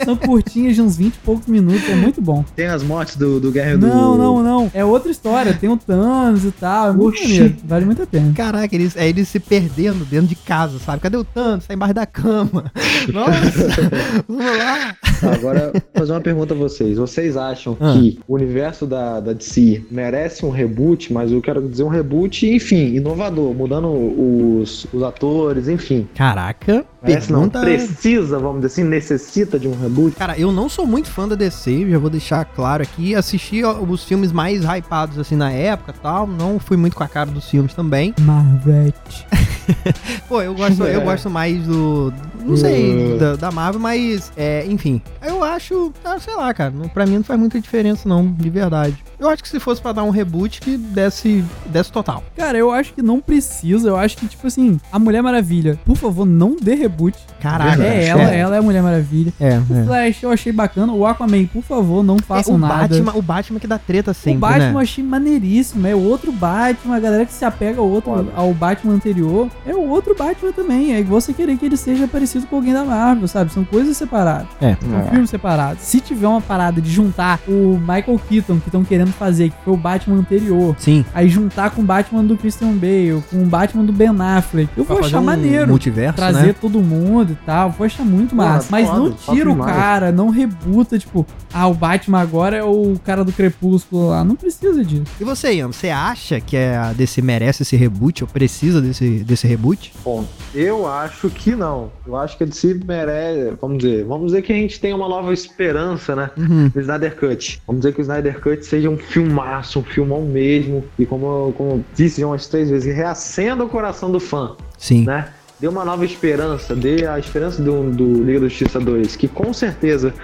São curtinhas de uns 20 e poucos minutos, é muito bom. Tem as mortes do, do Guerra do... Não, não, não. É outra história. Tem o Thanos e tal. É muito maneiro. Vale muito a pena. Caraca, eles, é eles se perdendo dentro de casa, sabe? Cadê o Thanos? Tá embaixo da cama. Nossa, vamos lá. Agora, fazer uma pergunta a vocês. Vocês acham Ah. que o universo da, da DC merece um reboot, mas eu quero dizer um reboot, enfim, inovador, mudando os, os atores, enfim. Caraca, Merece não, precisa, vamos dizer assim, necessita de um reboot. Cara, eu não sou muito fã da DC, já vou deixar claro aqui. Assisti os filmes mais hypados assim na época e tal. Não fui muito com a cara dos filmes também. Marvete. Pô, eu gosto, eu É. gosto mais do. Não sei, Uh. da, da Marvel, mas. É, enfim. Eu acho. ah, sei lá, cara. Pra mim não faz muita diferença, não, de verdade. Eu acho que se fosse pra dar um reboot, que desse, desse total. Cara, eu acho que não precisa. Eu acho que, tipo assim, a Mulher Maravilha, por favor, não dê reboot. Caraca. Verdade, é ela, é. ela é a Mulher Maravilha. É, O Flash eu achei bacana. O Aquaman, por favor, não É, façam o, nada. Batman, o Batman que dá treta sempre, o Batman eu né? achei maneiríssimo. É outro Batman. A galera que se apega ao, outro, Foda. ao Batman anterior é o outro Batman também. É você querer que ele seja parecido com alguém da Marvel, sabe? São coisas separadas. É. São filmes separados. Se tiver uma parada de juntar o Michael Keaton, que estão querendo fazer, que foi o Batman anterior, Sim. aí juntar com o Batman do Christian Bale, com o Batman do Ben Affleck, eu vou Pra fazer achar um maneiro. Multiverso, Trazer né? todo mundo e tal, vou achar muito Porra, massa. Mas foda, não tira o cara, não rebuta, tipo, ah, o Batman agora é o cara do Crepúsculo lá. Não precisa disso. E você, Ian, você acha que a DC merece esse reboot ou precisa desse, desse reboot? Bom, eu acho que não. Eu acho que a DC merece, vamos dizer, vamos dizer que a gente tem uma nova esperança, né? Uhum. do Snyder Cut. Vamos dizer que o Snyder Cut seja um filmaço, um filmão mesmo. E como eu, como eu disse umas três vezes, reacenda o coração do fã, Sim. né? Dê uma nova esperança, dê a esperança do, do Liga da Justiça 2, que com certeza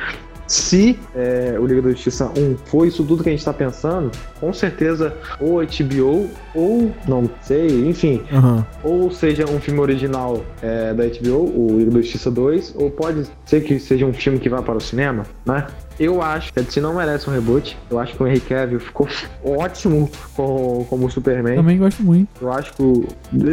se é, o Liga da Justiça 1 foi isso tudo que a gente tá pensando, com certeza ou HBO ou não sei, enfim, Aham. ou seja um filme original é, da HBO, o Liga da Justiça 2, ou pode ser que seja um filme que vá para o cinema, né? Eu acho que a DC não merece um reboot. Eu acho que o Henry Cavill ficou ótimo como, como Superman. Também gosto muito. Eu acho que o-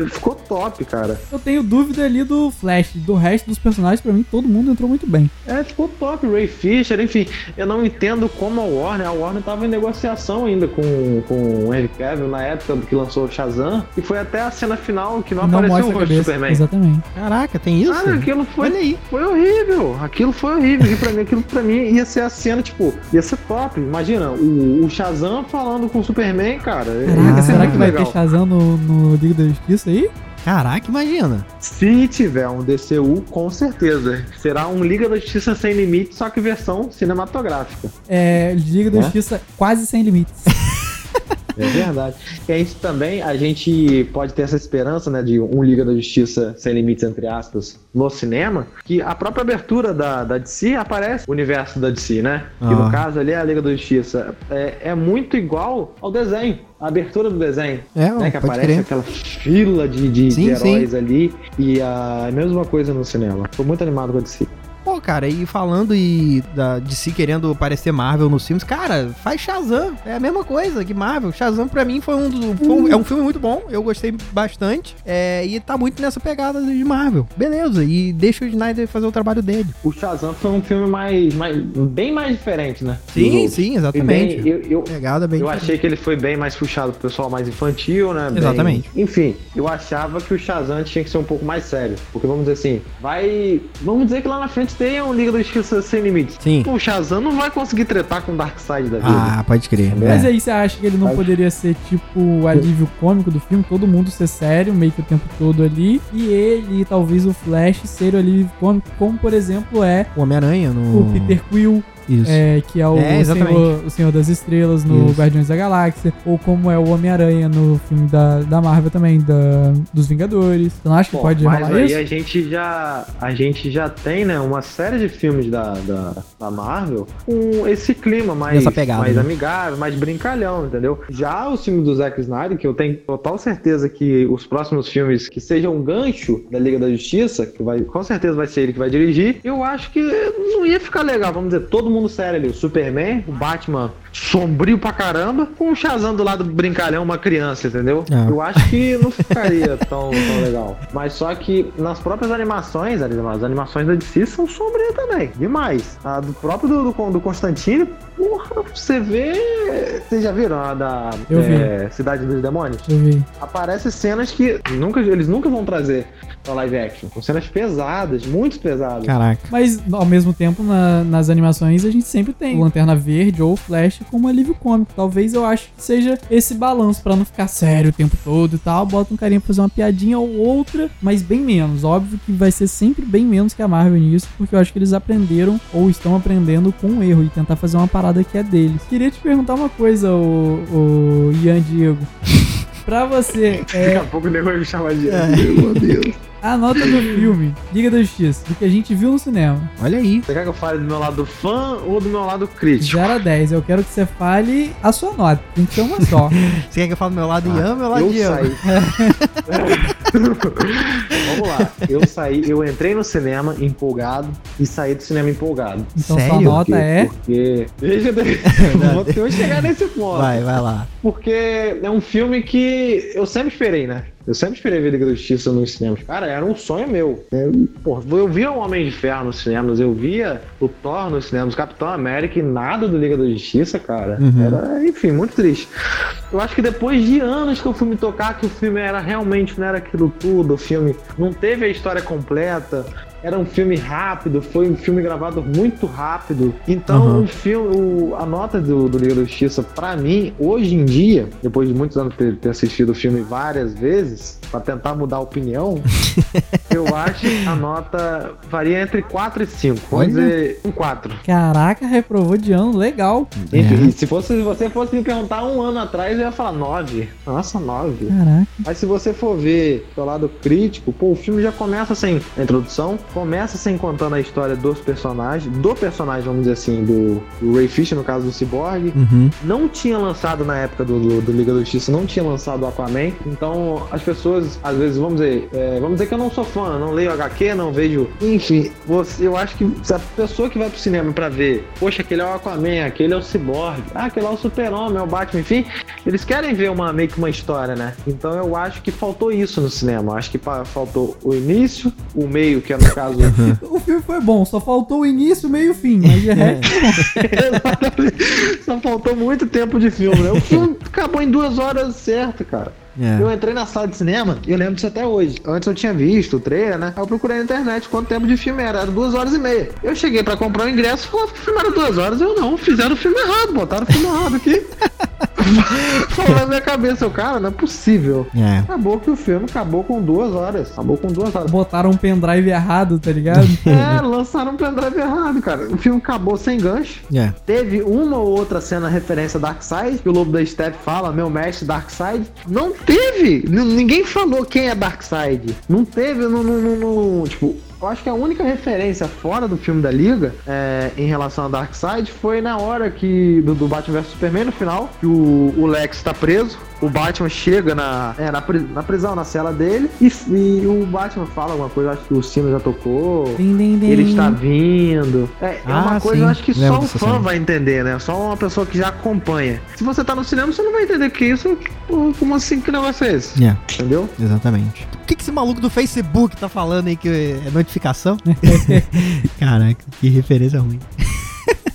ficou top, cara. Eu tenho dúvida ali do Flash, do resto dos personagens, pra mim todo mundo entrou muito bem. É, ficou top. Ray Fisher, enfim. Eu não entendo como a Warner. A Warner tava em negociação ainda com, com o Henry Cavill na época que lançou o Shazam. E foi até a cena final que não, não apareceu o rosto do. Superman. Exatamente. Caraca, tem isso? Cara, aquilo foi, Olha aí. foi horrível. Aquilo foi horrível. E pra mim, aquilo pra mim ia ser a cena, tipo, ia ser top. Imagina, o, o Shazam falando com o Superman, cara. Caraca, será que vai legal. ter Shazam no, no Liga da Justiça aí? Caraca, imagina. Se tiver um DCU, com certeza. Será um Liga da Justiça Sem Limites, só que versão cinematográfica. É, Liga da É? Justiça quase sem limites. É verdade. E a gente também, a gente pode ter essa esperança, né, de um Liga da Justiça sem limites, entre aspas, no cinema, que a própria abertura da, da DC aparece o universo da DC, né? Que Ah. no caso ali é a Liga da Justiça. É, é muito igual ao desenho, a abertura do desenho. É, né, que aparece crer. aquela fila de, de, Sim, de heróis ali e a mesma coisa no cinema. Tô muito animado com a DC. Cara, e falando e da, de si querendo parecer Marvel nos filmes, cara, faz Shazam. É a mesma coisa que Marvel. Shazam pra mim foi um dos. foi um- é um filme muito bom, eu gostei bastante. É, e tá muito nessa pegada de Marvel. Beleza, e deixa o Snyder fazer o trabalho dele. O Shazam foi um filme mais, mais bem mais diferente, né? Sim, sim, exatamente. bem, eu, eu, Pegada bem Eu diferente. achei que ele foi bem mais puxado pro pessoal mais infantil, né? Bem- Exatamente. Enfim, eu achava que o Shazam tinha que ser um pouco mais sério. Porque vamos dizer assim, vai. Vamos dizer que lá na frente tem um Liga da Justiça Sem Limites. Sim. O Shazam não vai conseguir tretar com o Darkseid da vida. Ah, pode crer. Mas É. aí você acha que ele não poderia ser tipo o alívio cômico do filme, todo mundo ser sério meio que o tempo todo ali, e ele e talvez o Flash ser o alívio cômico, como por exemplo é O Homem-Aranha no. o Peter Quill, Isso. é, que é o, É. Senhor, o Senhor das Estrelas no Isso. Guardiões da Galáxia, ou como é o Homem-Aranha no filme da, da Marvel também, da, dos Vingadores. Não acha que Bom, pode mas aí isso? a gente já a gente já tem né uma série de filmes da, da, da Marvel com esse clima mais pegada, mais né? amigável mais brincalhão entendeu já o filme do Zack Snyder que eu tenho total certeza que os próximos filmes que sejam um gancho da Liga da Justiça que vai com certeza vai ser ele que vai dirigir eu acho que não ia ficar legal vamos dizer todo mundo sério ali o Superman o Batman sombrio pra caramba com o Shazam do lado brincalhão uma criança entendeu Ah. eu acho que não ficaria tão, tão legal. Mas só que nas próprias animações, as animações da DC são sombrias também. Demais. A do próprio do, do, do Constantine, você vê. Vocês já viram a da Eu é, Cidade dos Demônios? Eu ver. Aparecem cenas que nunca, eles nunca vão trazer pra live action. São cenas pesadas, muito pesadas. Caraca. Mas, ao mesmo tempo, na- nas animações, a gente sempre tem Lanterna Verde ou Flash como alívio cômico. Talvez eu acho que seja esse balanço pra não ficar sério o tempo todo e tal. Bota um carinha pra fazer uma piadinha ou outra, mas bem menos. Óbvio que vai ser sempre bem menos que a Marvel nisso, porque eu acho que eles aprenderam ou estão aprendendo com o erro e tentar fazer uma parada que é deles. Queria te perguntar uma coisa, o, o Ian Diego. Pra você, Daqui é, a pouco o nego vai me chamar de. É. Meu Deus. A nota do filme Liga da Justiça, do que a gente viu no cinema, Olha aí. Você quer que eu fale do meu lado fã ou do meu lado crítico? 0 a 10. Eu quero que você fale a sua nota. Tem que ser uma só. Você quer que eu fale do meu lado Ian ou meu lado eu Ian? saí. Vamos lá. Eu saí, eu entrei no cinema empolgado e saí do cinema empolgado. Então sua Sério? nota Por quê? é. Porque. Veja, vou- eu vou chegar nesse ponto. Vai, vai lá. Porque é um filme que eu sempre esperei, né? Eu sempre esperei ver Liga da Justiça nos cinemas. Cara, era um sonho meu. Eu, pô, eu via o Homem de Ferro nos cinemas, eu via o Thor nos cinemas, o Capitão América e nada do Liga da Justiça, cara. Uhum. Era, enfim, muito triste. Eu acho que depois de anos que eu fui me tocar que o filme era realmente, não era aquilo tudo, o filme não teve a história completa. Era um filme rápido, foi um filme gravado muito rápido. Então, Uhum. o filme, o- a nota do, do Liga da Justiça, pra mim, hoje em dia, depois de muitos anos ter, ter assistido o filme várias vezes, pra tentar mudar a opinião, Eu acho a nota varia entre 4 e 5. Vamos Olha. dizer um 4. Caraca, reprovou de ano, legal. Enfim, se, fosse, se você fosse me perguntar um ano atrás, eu ia falar 9. Nossa, 9. Caraca. Mas se você for ver pelo lado crítico, pô, o filme já começa sem a introdução, começa sem contando a história dos personagens, do personagem, vamos dizer assim, do, do Ray Fisher, no caso do Cyborg. Uhum. Não tinha lançado na época do, do, do Liga da Justiça, não tinha lançado o Aquaman. Então as pessoas, às vezes, vamos dizer, é, vamos dizer que eu não sou fã, eu não leio HQ, não vejo. Enfim, você, eu acho que se a pessoa que vai pro cinema pra ver, poxa, aquele é o Aquaman, aquele é o Cyborg, ah, aquele é o Super-Homem, é o Batman, enfim, eles querem ver uma, meio que uma história, né? Então eu acho que faltou isso no cinema. Eu acho que faltou o início, o meio, que é no caso. O filme foi bom, só faltou o início, meio e o fim. Mas resto, Exatamente. Só faltou muito tempo de filme, né? O filme acabou em duas horas certo, cara. É. Eu entrei na sala de cinema e eu lembro disso até hoje. Antes eu tinha visto o trailer, né? Aí eu procurei na internet quanto tempo de filme era. Era duas horas e meia. Eu cheguei pra comprar o ingresso e filme era duas horas. Eu não, fizeram o filme errado, botaram o filme errado aqui. Falou na minha cabeça, eu, cara, não é possível. É. Acabou que o filme acabou com duas horas. Acabou com duas horas. botaram um pendrive errado, tá ligado? É, lançaram um pendrive errado, cara. O filme acabou sem gancho. É. Teve uma ou outra cena referência a Darkseid, que o Lobo da Steppe fala, meu mestre Darkseid. Não teve! N- ninguém falou quem é Darkseid. Não teve, não, não, não- não- tipo... Eu acho que a única referência fora do filme da Liga é, em relação a Darkseid foi na hora que do, do Batman vs Superman no final, que o, o Lex tá preso, o Batman chega na, é, na, na prisão, na cela dele, e, e o Batman fala alguma coisa, acho que o sino já tocou, Din, din, din. ele está vindo. É, é Ah, uma coisa eu acho que Lembro só um fã cena. vai entender, né? Só uma pessoa que já acompanha. Se você tá no cinema, você não vai entender que isso. Como assim? Que negócio é esse? É, Entendeu? exatamente. O que, que esse maluco do Facebook tá falando aí que é notificação? Caraca, que referência ruim.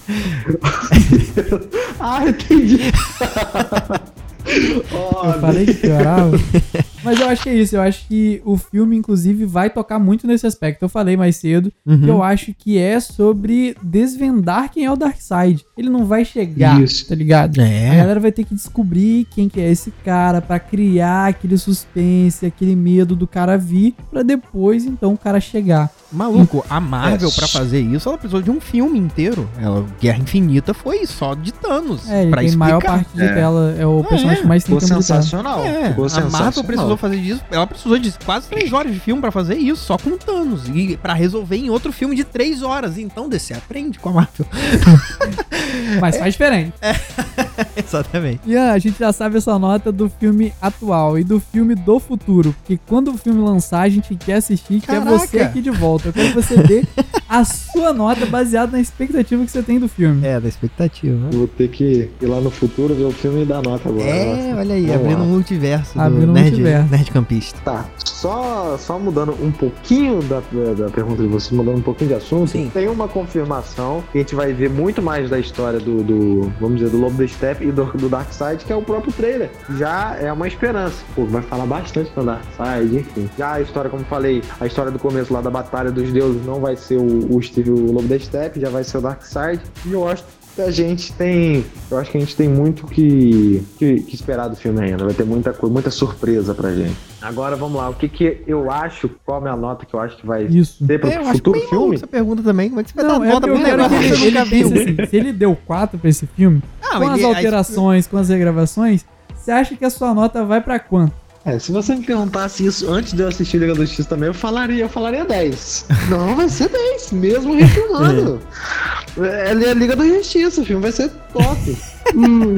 Ah, entendi. Eu Ó, falei que piorava. Mas eu acho que é isso. Eu acho que o filme, inclusive, vai tocar muito nesse aspecto. Eu falei mais cedo Uhum. que eu acho que é sobre desvendar quem é o Darkseid. Ele não vai chegar, Isso. tá ligado? A É. galera vai ter que descobrir quem que é esse cara pra criar aquele suspense, aquele medo do cara vir, pra depois então o cara chegar. Maluco, a Marvel, É. pra fazer isso, ela precisou de um filme inteiro. Ela, Guerra Infinita foi só de Thanos. É, pra tem explicar. maior parte É. tela, é o personagem que mais ficou sensacional. É, ficou a Marvel sensacional. Precisou fazer disso. Ela precisou de quase três horas de filme pra fazer isso, só com Thanos. E pra resolver em outro filme de três horas. Então, DC, aprende com a Marvel. Mas faz diferente. Exatamente. Ian, a gente já sabe essa nota do filme atual e do filme do futuro. Porque quando o filme lançar, a gente quer assistir, quer Caraca. você aqui de volta. Eu quero que você dê a sua nota baseada na expectativa que você tem do filme. É, da expectativa. Vou ter que ir lá no futuro ver o filme e dar nota agora. É, olha aí, Vamos abrindo lá. um multiverso Abrindo do um multiverso. Nerd campista. Tá, só, só mudando um pouquinho da, da, pergunta de vocês, mudando um pouquinho de assunto, Sim. tem uma confirmação que a gente vai ver muito mais da história do, do vamos dizer, do Lobo da Steppe e do, do Darkseid, que é o próprio trailer. Já é uma esperança. Pô, vai falar bastante do Darkseid, enfim. Já a história, como falei, a história do começo lá da Batalha dos Deuses não vai ser o, o Steve, o Lobo da Steppe, já vai ser o Darkseid. E eu acho que a gente tem. Eu acho que a gente tem muito que, que, que esperar do filme ainda. Vai ter muita coisa, muita surpresa pra gente. Agora vamos lá, o que, que eu acho, qual é a minha nota que eu acho que vai Isso. ter pro É, eu acho futuro maluco filme? essa pergunta também. Como é que você vai Não, dar é nota um quero negócio que você nunca viu? assim, se ele deu 4 pra esse filme, Ah, com as ele- alterações, com as regravações, você acha que a sua nota vai pra quanto? É, se você me perguntasse isso antes de eu assistir Liga da Justiça também, eu falaria, eu falaria 10. Não, vai ser 10, mesmo refilmando. É, é a Liga da Justiça, o filme vai ser top. Hum,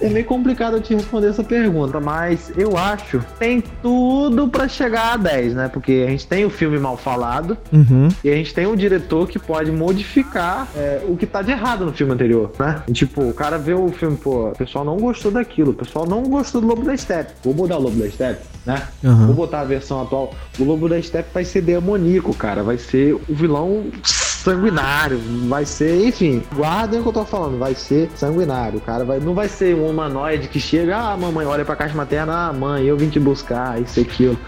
é meio complicado eu te responder essa pergunta, mas eu acho que tem tudo pra chegar a 10, né? Porque a gente tem o filme mal falado Uhum. e a gente tem um diretor que pode modificar é, o que tá de errado no filme anterior, né? E, tipo, o cara vê o filme, pô, o pessoal não gostou daquilo, o pessoal não gostou do Lobo da Steppe. Vou mudar o Lobo da Steppe, né? Uhum. Vou botar a versão atual. O Lobo da Steppe vai ser demoníaco, cara. Vai ser o vilão sanguinário, vai ser, enfim, guardem o que eu tô falando, vai ser sanguinário. Cara vai, não vai ser um humanoide que chega, ah, mamãe, olha pra caixa materna, ah, mãe, eu vim te buscar, isso e aquilo.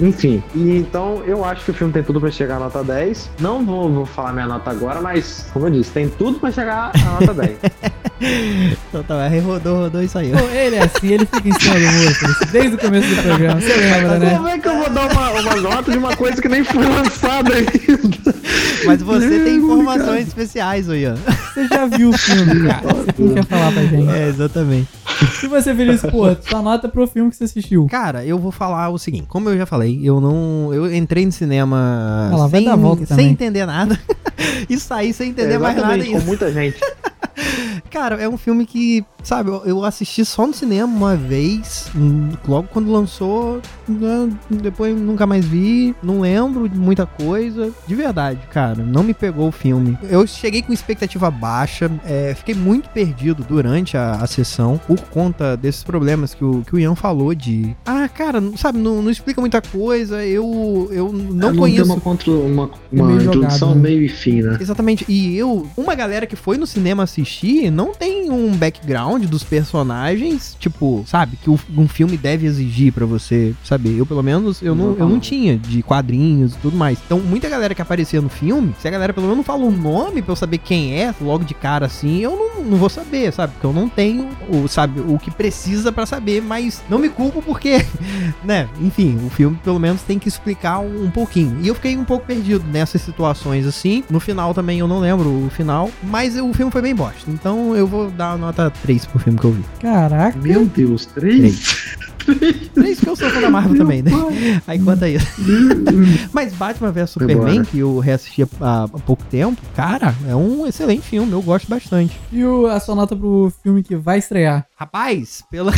Enfim, e então eu acho que o filme tem tudo pra chegar a nota 10. Não vou, vou falar minha nota agora, mas, como eu disse, tem tudo pra chegar a nota 10. Então tá, aí rodou, rodou isso aí. Pô, ele é assim, ele fica em cima do muro, Felipe, desde o começo do programa. Você lembra, né? Como é que eu vou dar uma, uma nota de uma coisa que nem foi lançada ainda? Mas você tem informações especiais, ô Ian. Você já viu o filme, cara. Você tem que falar pra gente. É, exatamente. Se você, Feliz, pô, sua nota pro filme que você assistiu. Cara, eu vou falar o seguinte, como eu já falei, eu não. Eu entrei no cinema vai sem, dar a volta sem também. entender nada. e saí sem entender mais nada. Com Isso. muita gente. Cara, é um filme que, sabe, eu, eu assisti só no cinema uma vez, logo quando lançou, né, depois nunca mais vi, não lembro de muita coisa. De verdade, cara, não me pegou o filme. Eu cheguei com expectativa baixa, é, fiquei muito perdido durante a, a sessão por conta desses problemas que o, que o Ian falou de. Ah, cara, sabe, não, não explica muita coisa, eu, eu não Não conheço. uma, contra, uma, É uma meio introdução jogado, né? meio e fim, né? Exatamente. E eu, uma galera que foi no cinema assistir, não tem um background dos personagens, tipo, sabe, que um filme deve exigir pra você saber. Eu, pelo menos, eu não, eu não Exatamente. tinha de quadrinhos e tudo mais. Então, muita galera que aparecia no filme, se a galera pelo menos não fala o nome pra eu saber quem é, logo de cara assim, eu não, não vou saber, sabe? Porque eu não tenho, o, sabe, o que precisa pra saber, mas não me culpo porque, né, enfim, o filme pelo menos tem que explicar um, um pouquinho. E eu fiquei um pouco perdido nessas situações assim. No final também eu não lembro o final, mas o filme foi bem bosta. Então eu vou dar a nota 3 pro filme que eu vi. Caraca. Meu Deus, três? 3 porque eu sou fã da Marvel Meu também, né? pai. Aí quanto a isso. Mas Batman vs Superman, que eu reassisti há, há pouco tempo, cara, é um excelente filme, eu gosto bastante. E o- a sua nota pro filme que vai estrear? Rapaz, pela.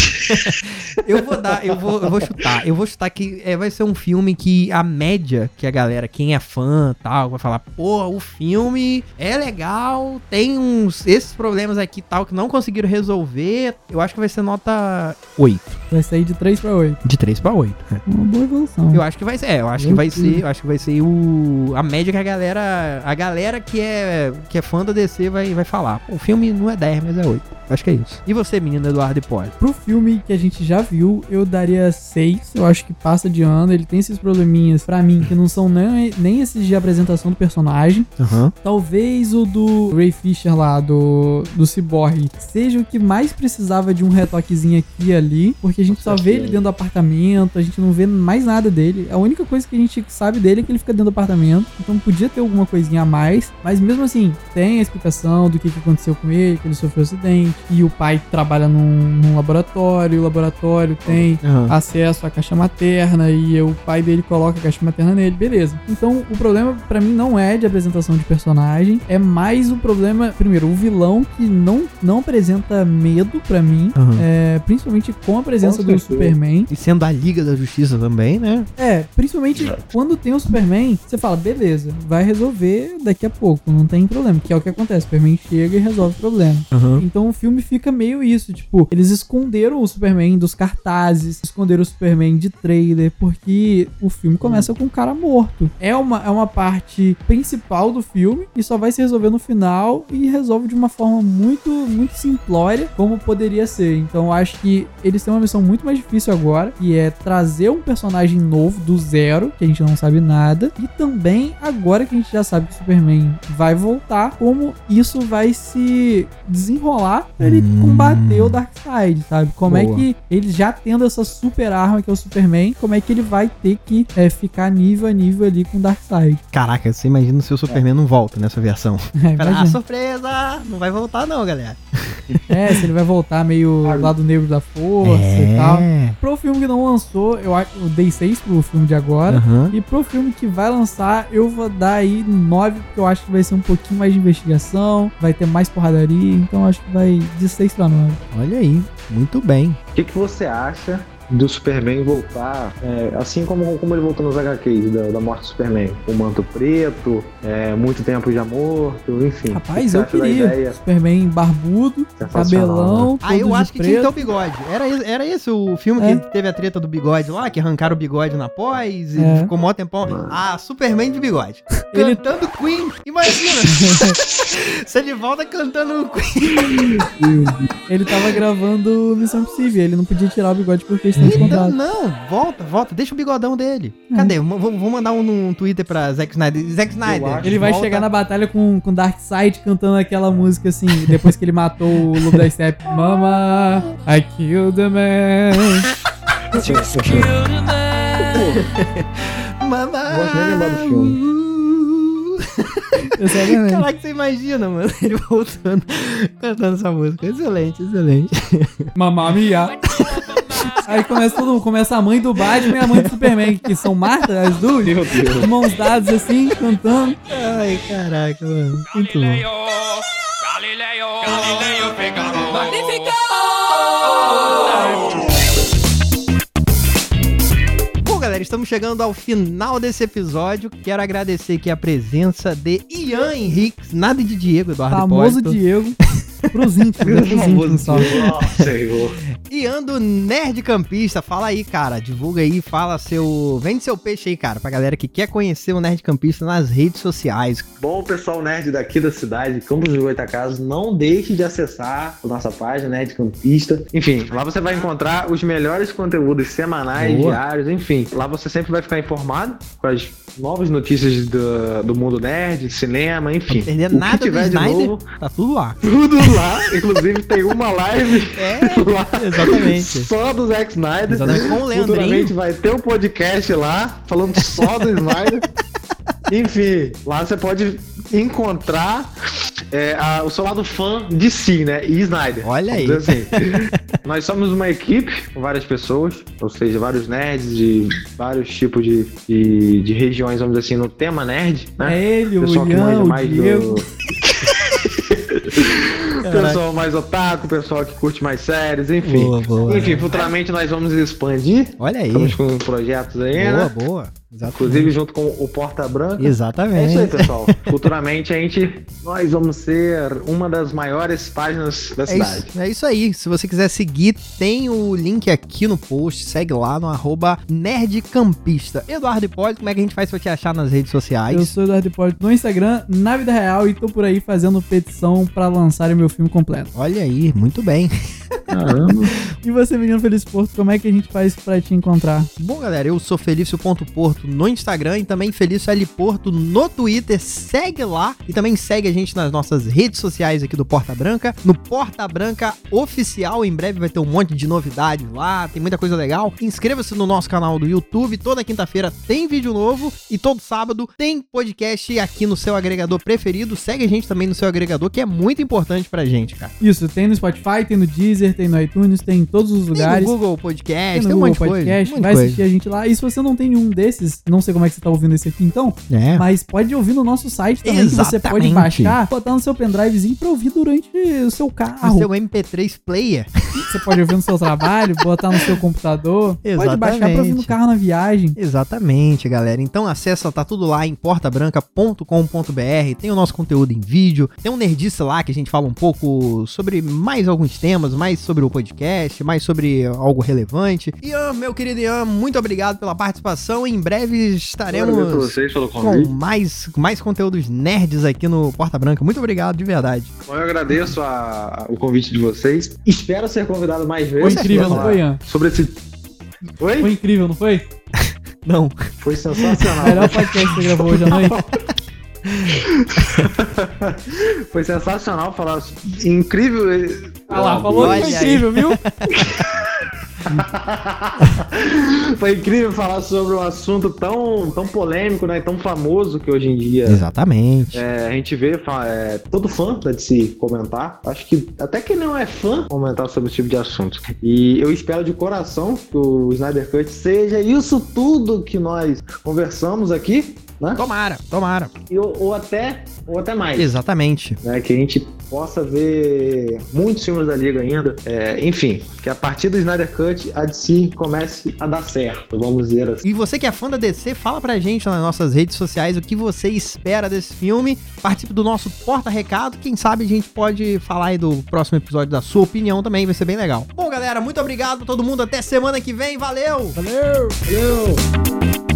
eu vou dar, eu vou, eu vou chutar. Eu vou chutar que é, vai ser um filme que a média que a galera, quem é fã tal, vai falar, pô, o filme é legal, tem uns esses problemas aqui e tal que não conseguiram resolver. Eu acho que vai ser nota 8. Vai sair de 3 pra 8. De 3 pra 8. é. Uma boa evolução. Eu acho que vai ser, é, eu acho que vai ser, eu acho que vai ser o a média que a galera, a galera que é que é fã da DC vai vai falar. O filme não é 10, mas é 8. Acho que é isso. E você, menino Eduardo Hipólito? Pro filme que a gente já viu, eu daria 6. Eu acho que passa de ano. Ele tem esses probleminhas, pra mim, que não são nem, nem esses de apresentação do personagem. Aham. Talvez o do Ray Fisher lá, do, do Cyborg, seja o que mais precisava de um retoquezinho aqui e ali. Porque a gente só vê ele dentro do apartamento, a gente não vê mais nada dele. A única coisa que a gente sabe dele é que ele fica dentro do apartamento. Então podia ter alguma coisinha a mais. Mas mesmo assim, tem a explicação do que, que aconteceu com ele, que ele sofreu um acidente. E o pai trabalha num, num laboratório, o laboratório tem Aham. acesso à caixa materna e o pai dele coloca a caixa materna nele, beleza. Então, o problema pra mim não é de apresentação de personagem, é mais o problema, primeiro, o vilão que não não apresenta medo pra mim, Aham. é, principalmente com a presença Com do. Superman. E sendo a Liga da Justiça também, né? É, principalmente quando tem o Superman, você fala, beleza, vai resolver daqui a pouco, não tem problema, que é o que acontece, o Superman chega e resolve o problema. Então o filme fica meio isso, tipo, eles esconderam o Superman dos cartazes, esconderam o Superman de trailer, porque o filme começa com um cara morto. É uma, é uma parte principal do filme e só vai se resolver no final e resolve de uma forma muito, muito simplória, como poderia ser. Então eu acho que eles têm uma missão muito mais difícil agora, que é trazer um personagem novo do zero, que a gente não sabe nada, e também agora que a gente já sabe que o Superman vai voltar, como isso vai se desenrolar pra ele Hum. combater o Darkseid, sabe? Como é Boa. que ele já tendo essa super arma que é o Superman, como é que ele vai ter que é, ficar nível a nível ali com o Darkseid? Caraca, você imagina se o Superman não volta nessa versão. É, Cara, ah, surpresa! Não vai voltar não, galera. É, se ele vai voltar meio lado negro da força e tal. É. Pro filme que não lançou, eu, acho- eu dei 6 pro filme de agora. Aham. E pro filme que vai lançar, eu vou dar aí 9, porque eu acho que vai ser um pouquinho mais de investigação, vai ter mais porradaria, então eu acho que vai de 6 pra 9. Olha aí, muito bem. O que, que você acha do Superman voltar, é, assim como, como ele voltou nos HQs da, da morte do Superman, o manto preto, é, muito tempo já morto, enfim. Rapaz, O eu queria. Superman barbudo, cabelão, Ah, eu acho que tinha que ter o preto. bigode. Era, esse- era esse o filme É. que teve a treta do bigode lá, que arrancaram o bigode na pós e É. ficou mó tempão. Ah, Superman de bigode. Ele- Cantando Queen. Imagina. Se ele volta cantando Queen. Ele tava gravando Missão Impossível, ele não podia tirar o bigode por Então, contrato. não, volta, volta. Deixa o bigodão dele. É. Cadê? Vou, vou mandar um no Twitter pra Zack Snyder. Zack Snyder. Ele vai volta. chegar na batalha com, com Darkseid cantando aquela música assim, depois que ele matou o Lobo da Steppe. Mama, I killed the man. Mamá. Nem de lembrar do filme. Exatamente. Caraca, você imagina, mano, ele voltando, cantando essa música. Excelente, excelente. Mamma mia. Aí começa todo mundo, começa a mãe do Batman e a mãe do Superman, que são Marta, as duas, Meu Deus. mãos dadas assim, cantando. Ai, caraca, mano. Muito bom. Galileo, Galileo Figaro. Magnifico! Bom, galera, estamos chegando ao final desse episódio. Quero agradecer aqui a presença de Ian Henriques, nada de Diego Eduardo Famoso Hipólito. Diego. Pros íntimos, né? Pros íntimos só. Nossa, Senhor. Ian do Nerd Campista, fala aí, cara. Divulga aí, fala seu. Vende seu peixe aí, cara, pra galera que quer conhecer o Nerd Campista nas redes sociais. Bom, pessoal nerd daqui da cidade, Campos de Goitacazes, não deixe de acessar a nossa página Nerd Campista. Enfim, lá você vai encontrar os melhores conteúdos semanais, Boa. diários, enfim. Lá você sempre vai ficar informado com as novas notícias do, do mundo nerd, cinema, enfim. Não perder O que nada do tiver de Snyder, novo, tá tudo lá. tudo lá. Inclusive tem uma live É, lá exatamente. só do Zack Snyder. Exatamente, com o Leandrinho. Futuramente vai ter um podcast lá falando só do Snyder. Enfim, lá você pode encontrar é, a- o seu lado fã de si, né? E Snyder. Olha aí. Dizer assim. Nós somos uma equipe com várias pessoas, ou seja, vários nerds de vários tipos de, de, de regiões, vamos dizer assim, no tema nerd, né? É ele, o pessoal que Ian, manja o mais do. Pessoal mais otaku, pessoal que curte mais séries, enfim. Boa, boa. Enfim, futuramente nós vamos expandir. Olha aí. Estamos com projetos aí, Boa, né? boa. Exatamente. Inclusive junto com o Porta Branca. É isso aí, Exatamente. pessoal. Futuramente a gente, nós vamos ser uma das maiores páginas da É cidade. isso, é isso aí. Se você quiser seguir, tem o link aqui no post. Segue lá no arroba nerdcampista. Eduardo Hipólito, como é que a gente faz pra te achar nas redes sociais? Eu sou o Eduardo Hipólito no Instagram, na vida real, e tô por aí fazendo petição pra lançarem meu filme completo. Olha aí, muito bem. Caramba. E você, menino Feliz Porto, como é que a gente faz pra te encontrar? Bom, galera, eu sou Felício.porto no Instagram e também Felício L Porto no Twitter. Segue lá e também segue a gente nas nossas redes sociais aqui do Porta Branca. No Porta Branca Oficial, em breve vai ter um monte de novidades lá, tem muita coisa legal. Inscreva-se no nosso canal do YouTube. Toda quinta-feira tem vídeo novo e todo sábado tem podcast aqui no seu agregador preferido. Segue a gente também no seu agregador, que é muito importante pra gente, cara. Isso, tem no Spotify, tem no Deezer, tem no iTunes, tem em todos os Tem lugares. no Google Podcast, Tem tem, um monte de coisa. Podcast, um monte vai coisa. assistir a gente lá. E se você não tem nenhum desses, não sei como é que você tá ouvindo esse aqui então, É. mas pode ouvir no nosso site também, que você pode Exatamente. baixar, botar no seu pendrivezinho pra ouvir durante o seu O carro. seu MP3 player. Você pode ouvir no seu trabalho, botar no seu computador. Pode baixar pra ouvir no Exatamente. carro na viagem. Exatamente, galera. Então acessa, tá tudo lá em portabranca.com.br. Tem o nosso conteúdo em vídeo. Tem um Nerdice lá que a gente fala um pouco sobre mais alguns temas, mais sobre o podcast, mais sobre algo relevante. Ian, meu querido Ian, muito obrigado pela participação. Em breve estaremos vocês pelo com mais, mais conteúdos nerds aqui no Porta Branca. Muito obrigado, de verdade. Bom, eu agradeço a- a- o convite de vocês. Espero ser convidado mais Foi vezes. incrível, pra não foi, Ian? Sobre esse. Oi? Foi incrível, não foi? Não. Foi sensacional. Melhor podcast que você gravou hoje à noite. Foi sensacional falar. Incrível. Ah lá, falou que foi aí. incrível, viu? Foi incrível falar sobre um assunto tão, tão polêmico, né? Tão famoso que hoje em dia Exatamente. é, a gente vê é, todo fã né, de se comentar. Acho que até quem não é fã comentar sobre esse tipo de assunto. E eu espero de coração que o Snyder Cut seja isso tudo que nós conversamos aqui, né? Tomara, tomara. E, ou, ou até ou até mais. Exatamente. né, que a gente possa ver muitos filmes da Liga ainda. É, enfim, que a partir do Snyder Cut a DC comece a dar certo, vamos dizer assim. E você que é fã da DC, fala pra gente nas nossas redes sociais o que você espera desse filme. Participe do nosso porta-recado. Quem sabe a gente pode falar aí do próximo episódio da sua opinião também, vai ser bem legal. Bom, galera, muito obrigado pra todo mundo. Até semana que vem. Valeu! Valeu! Valeu!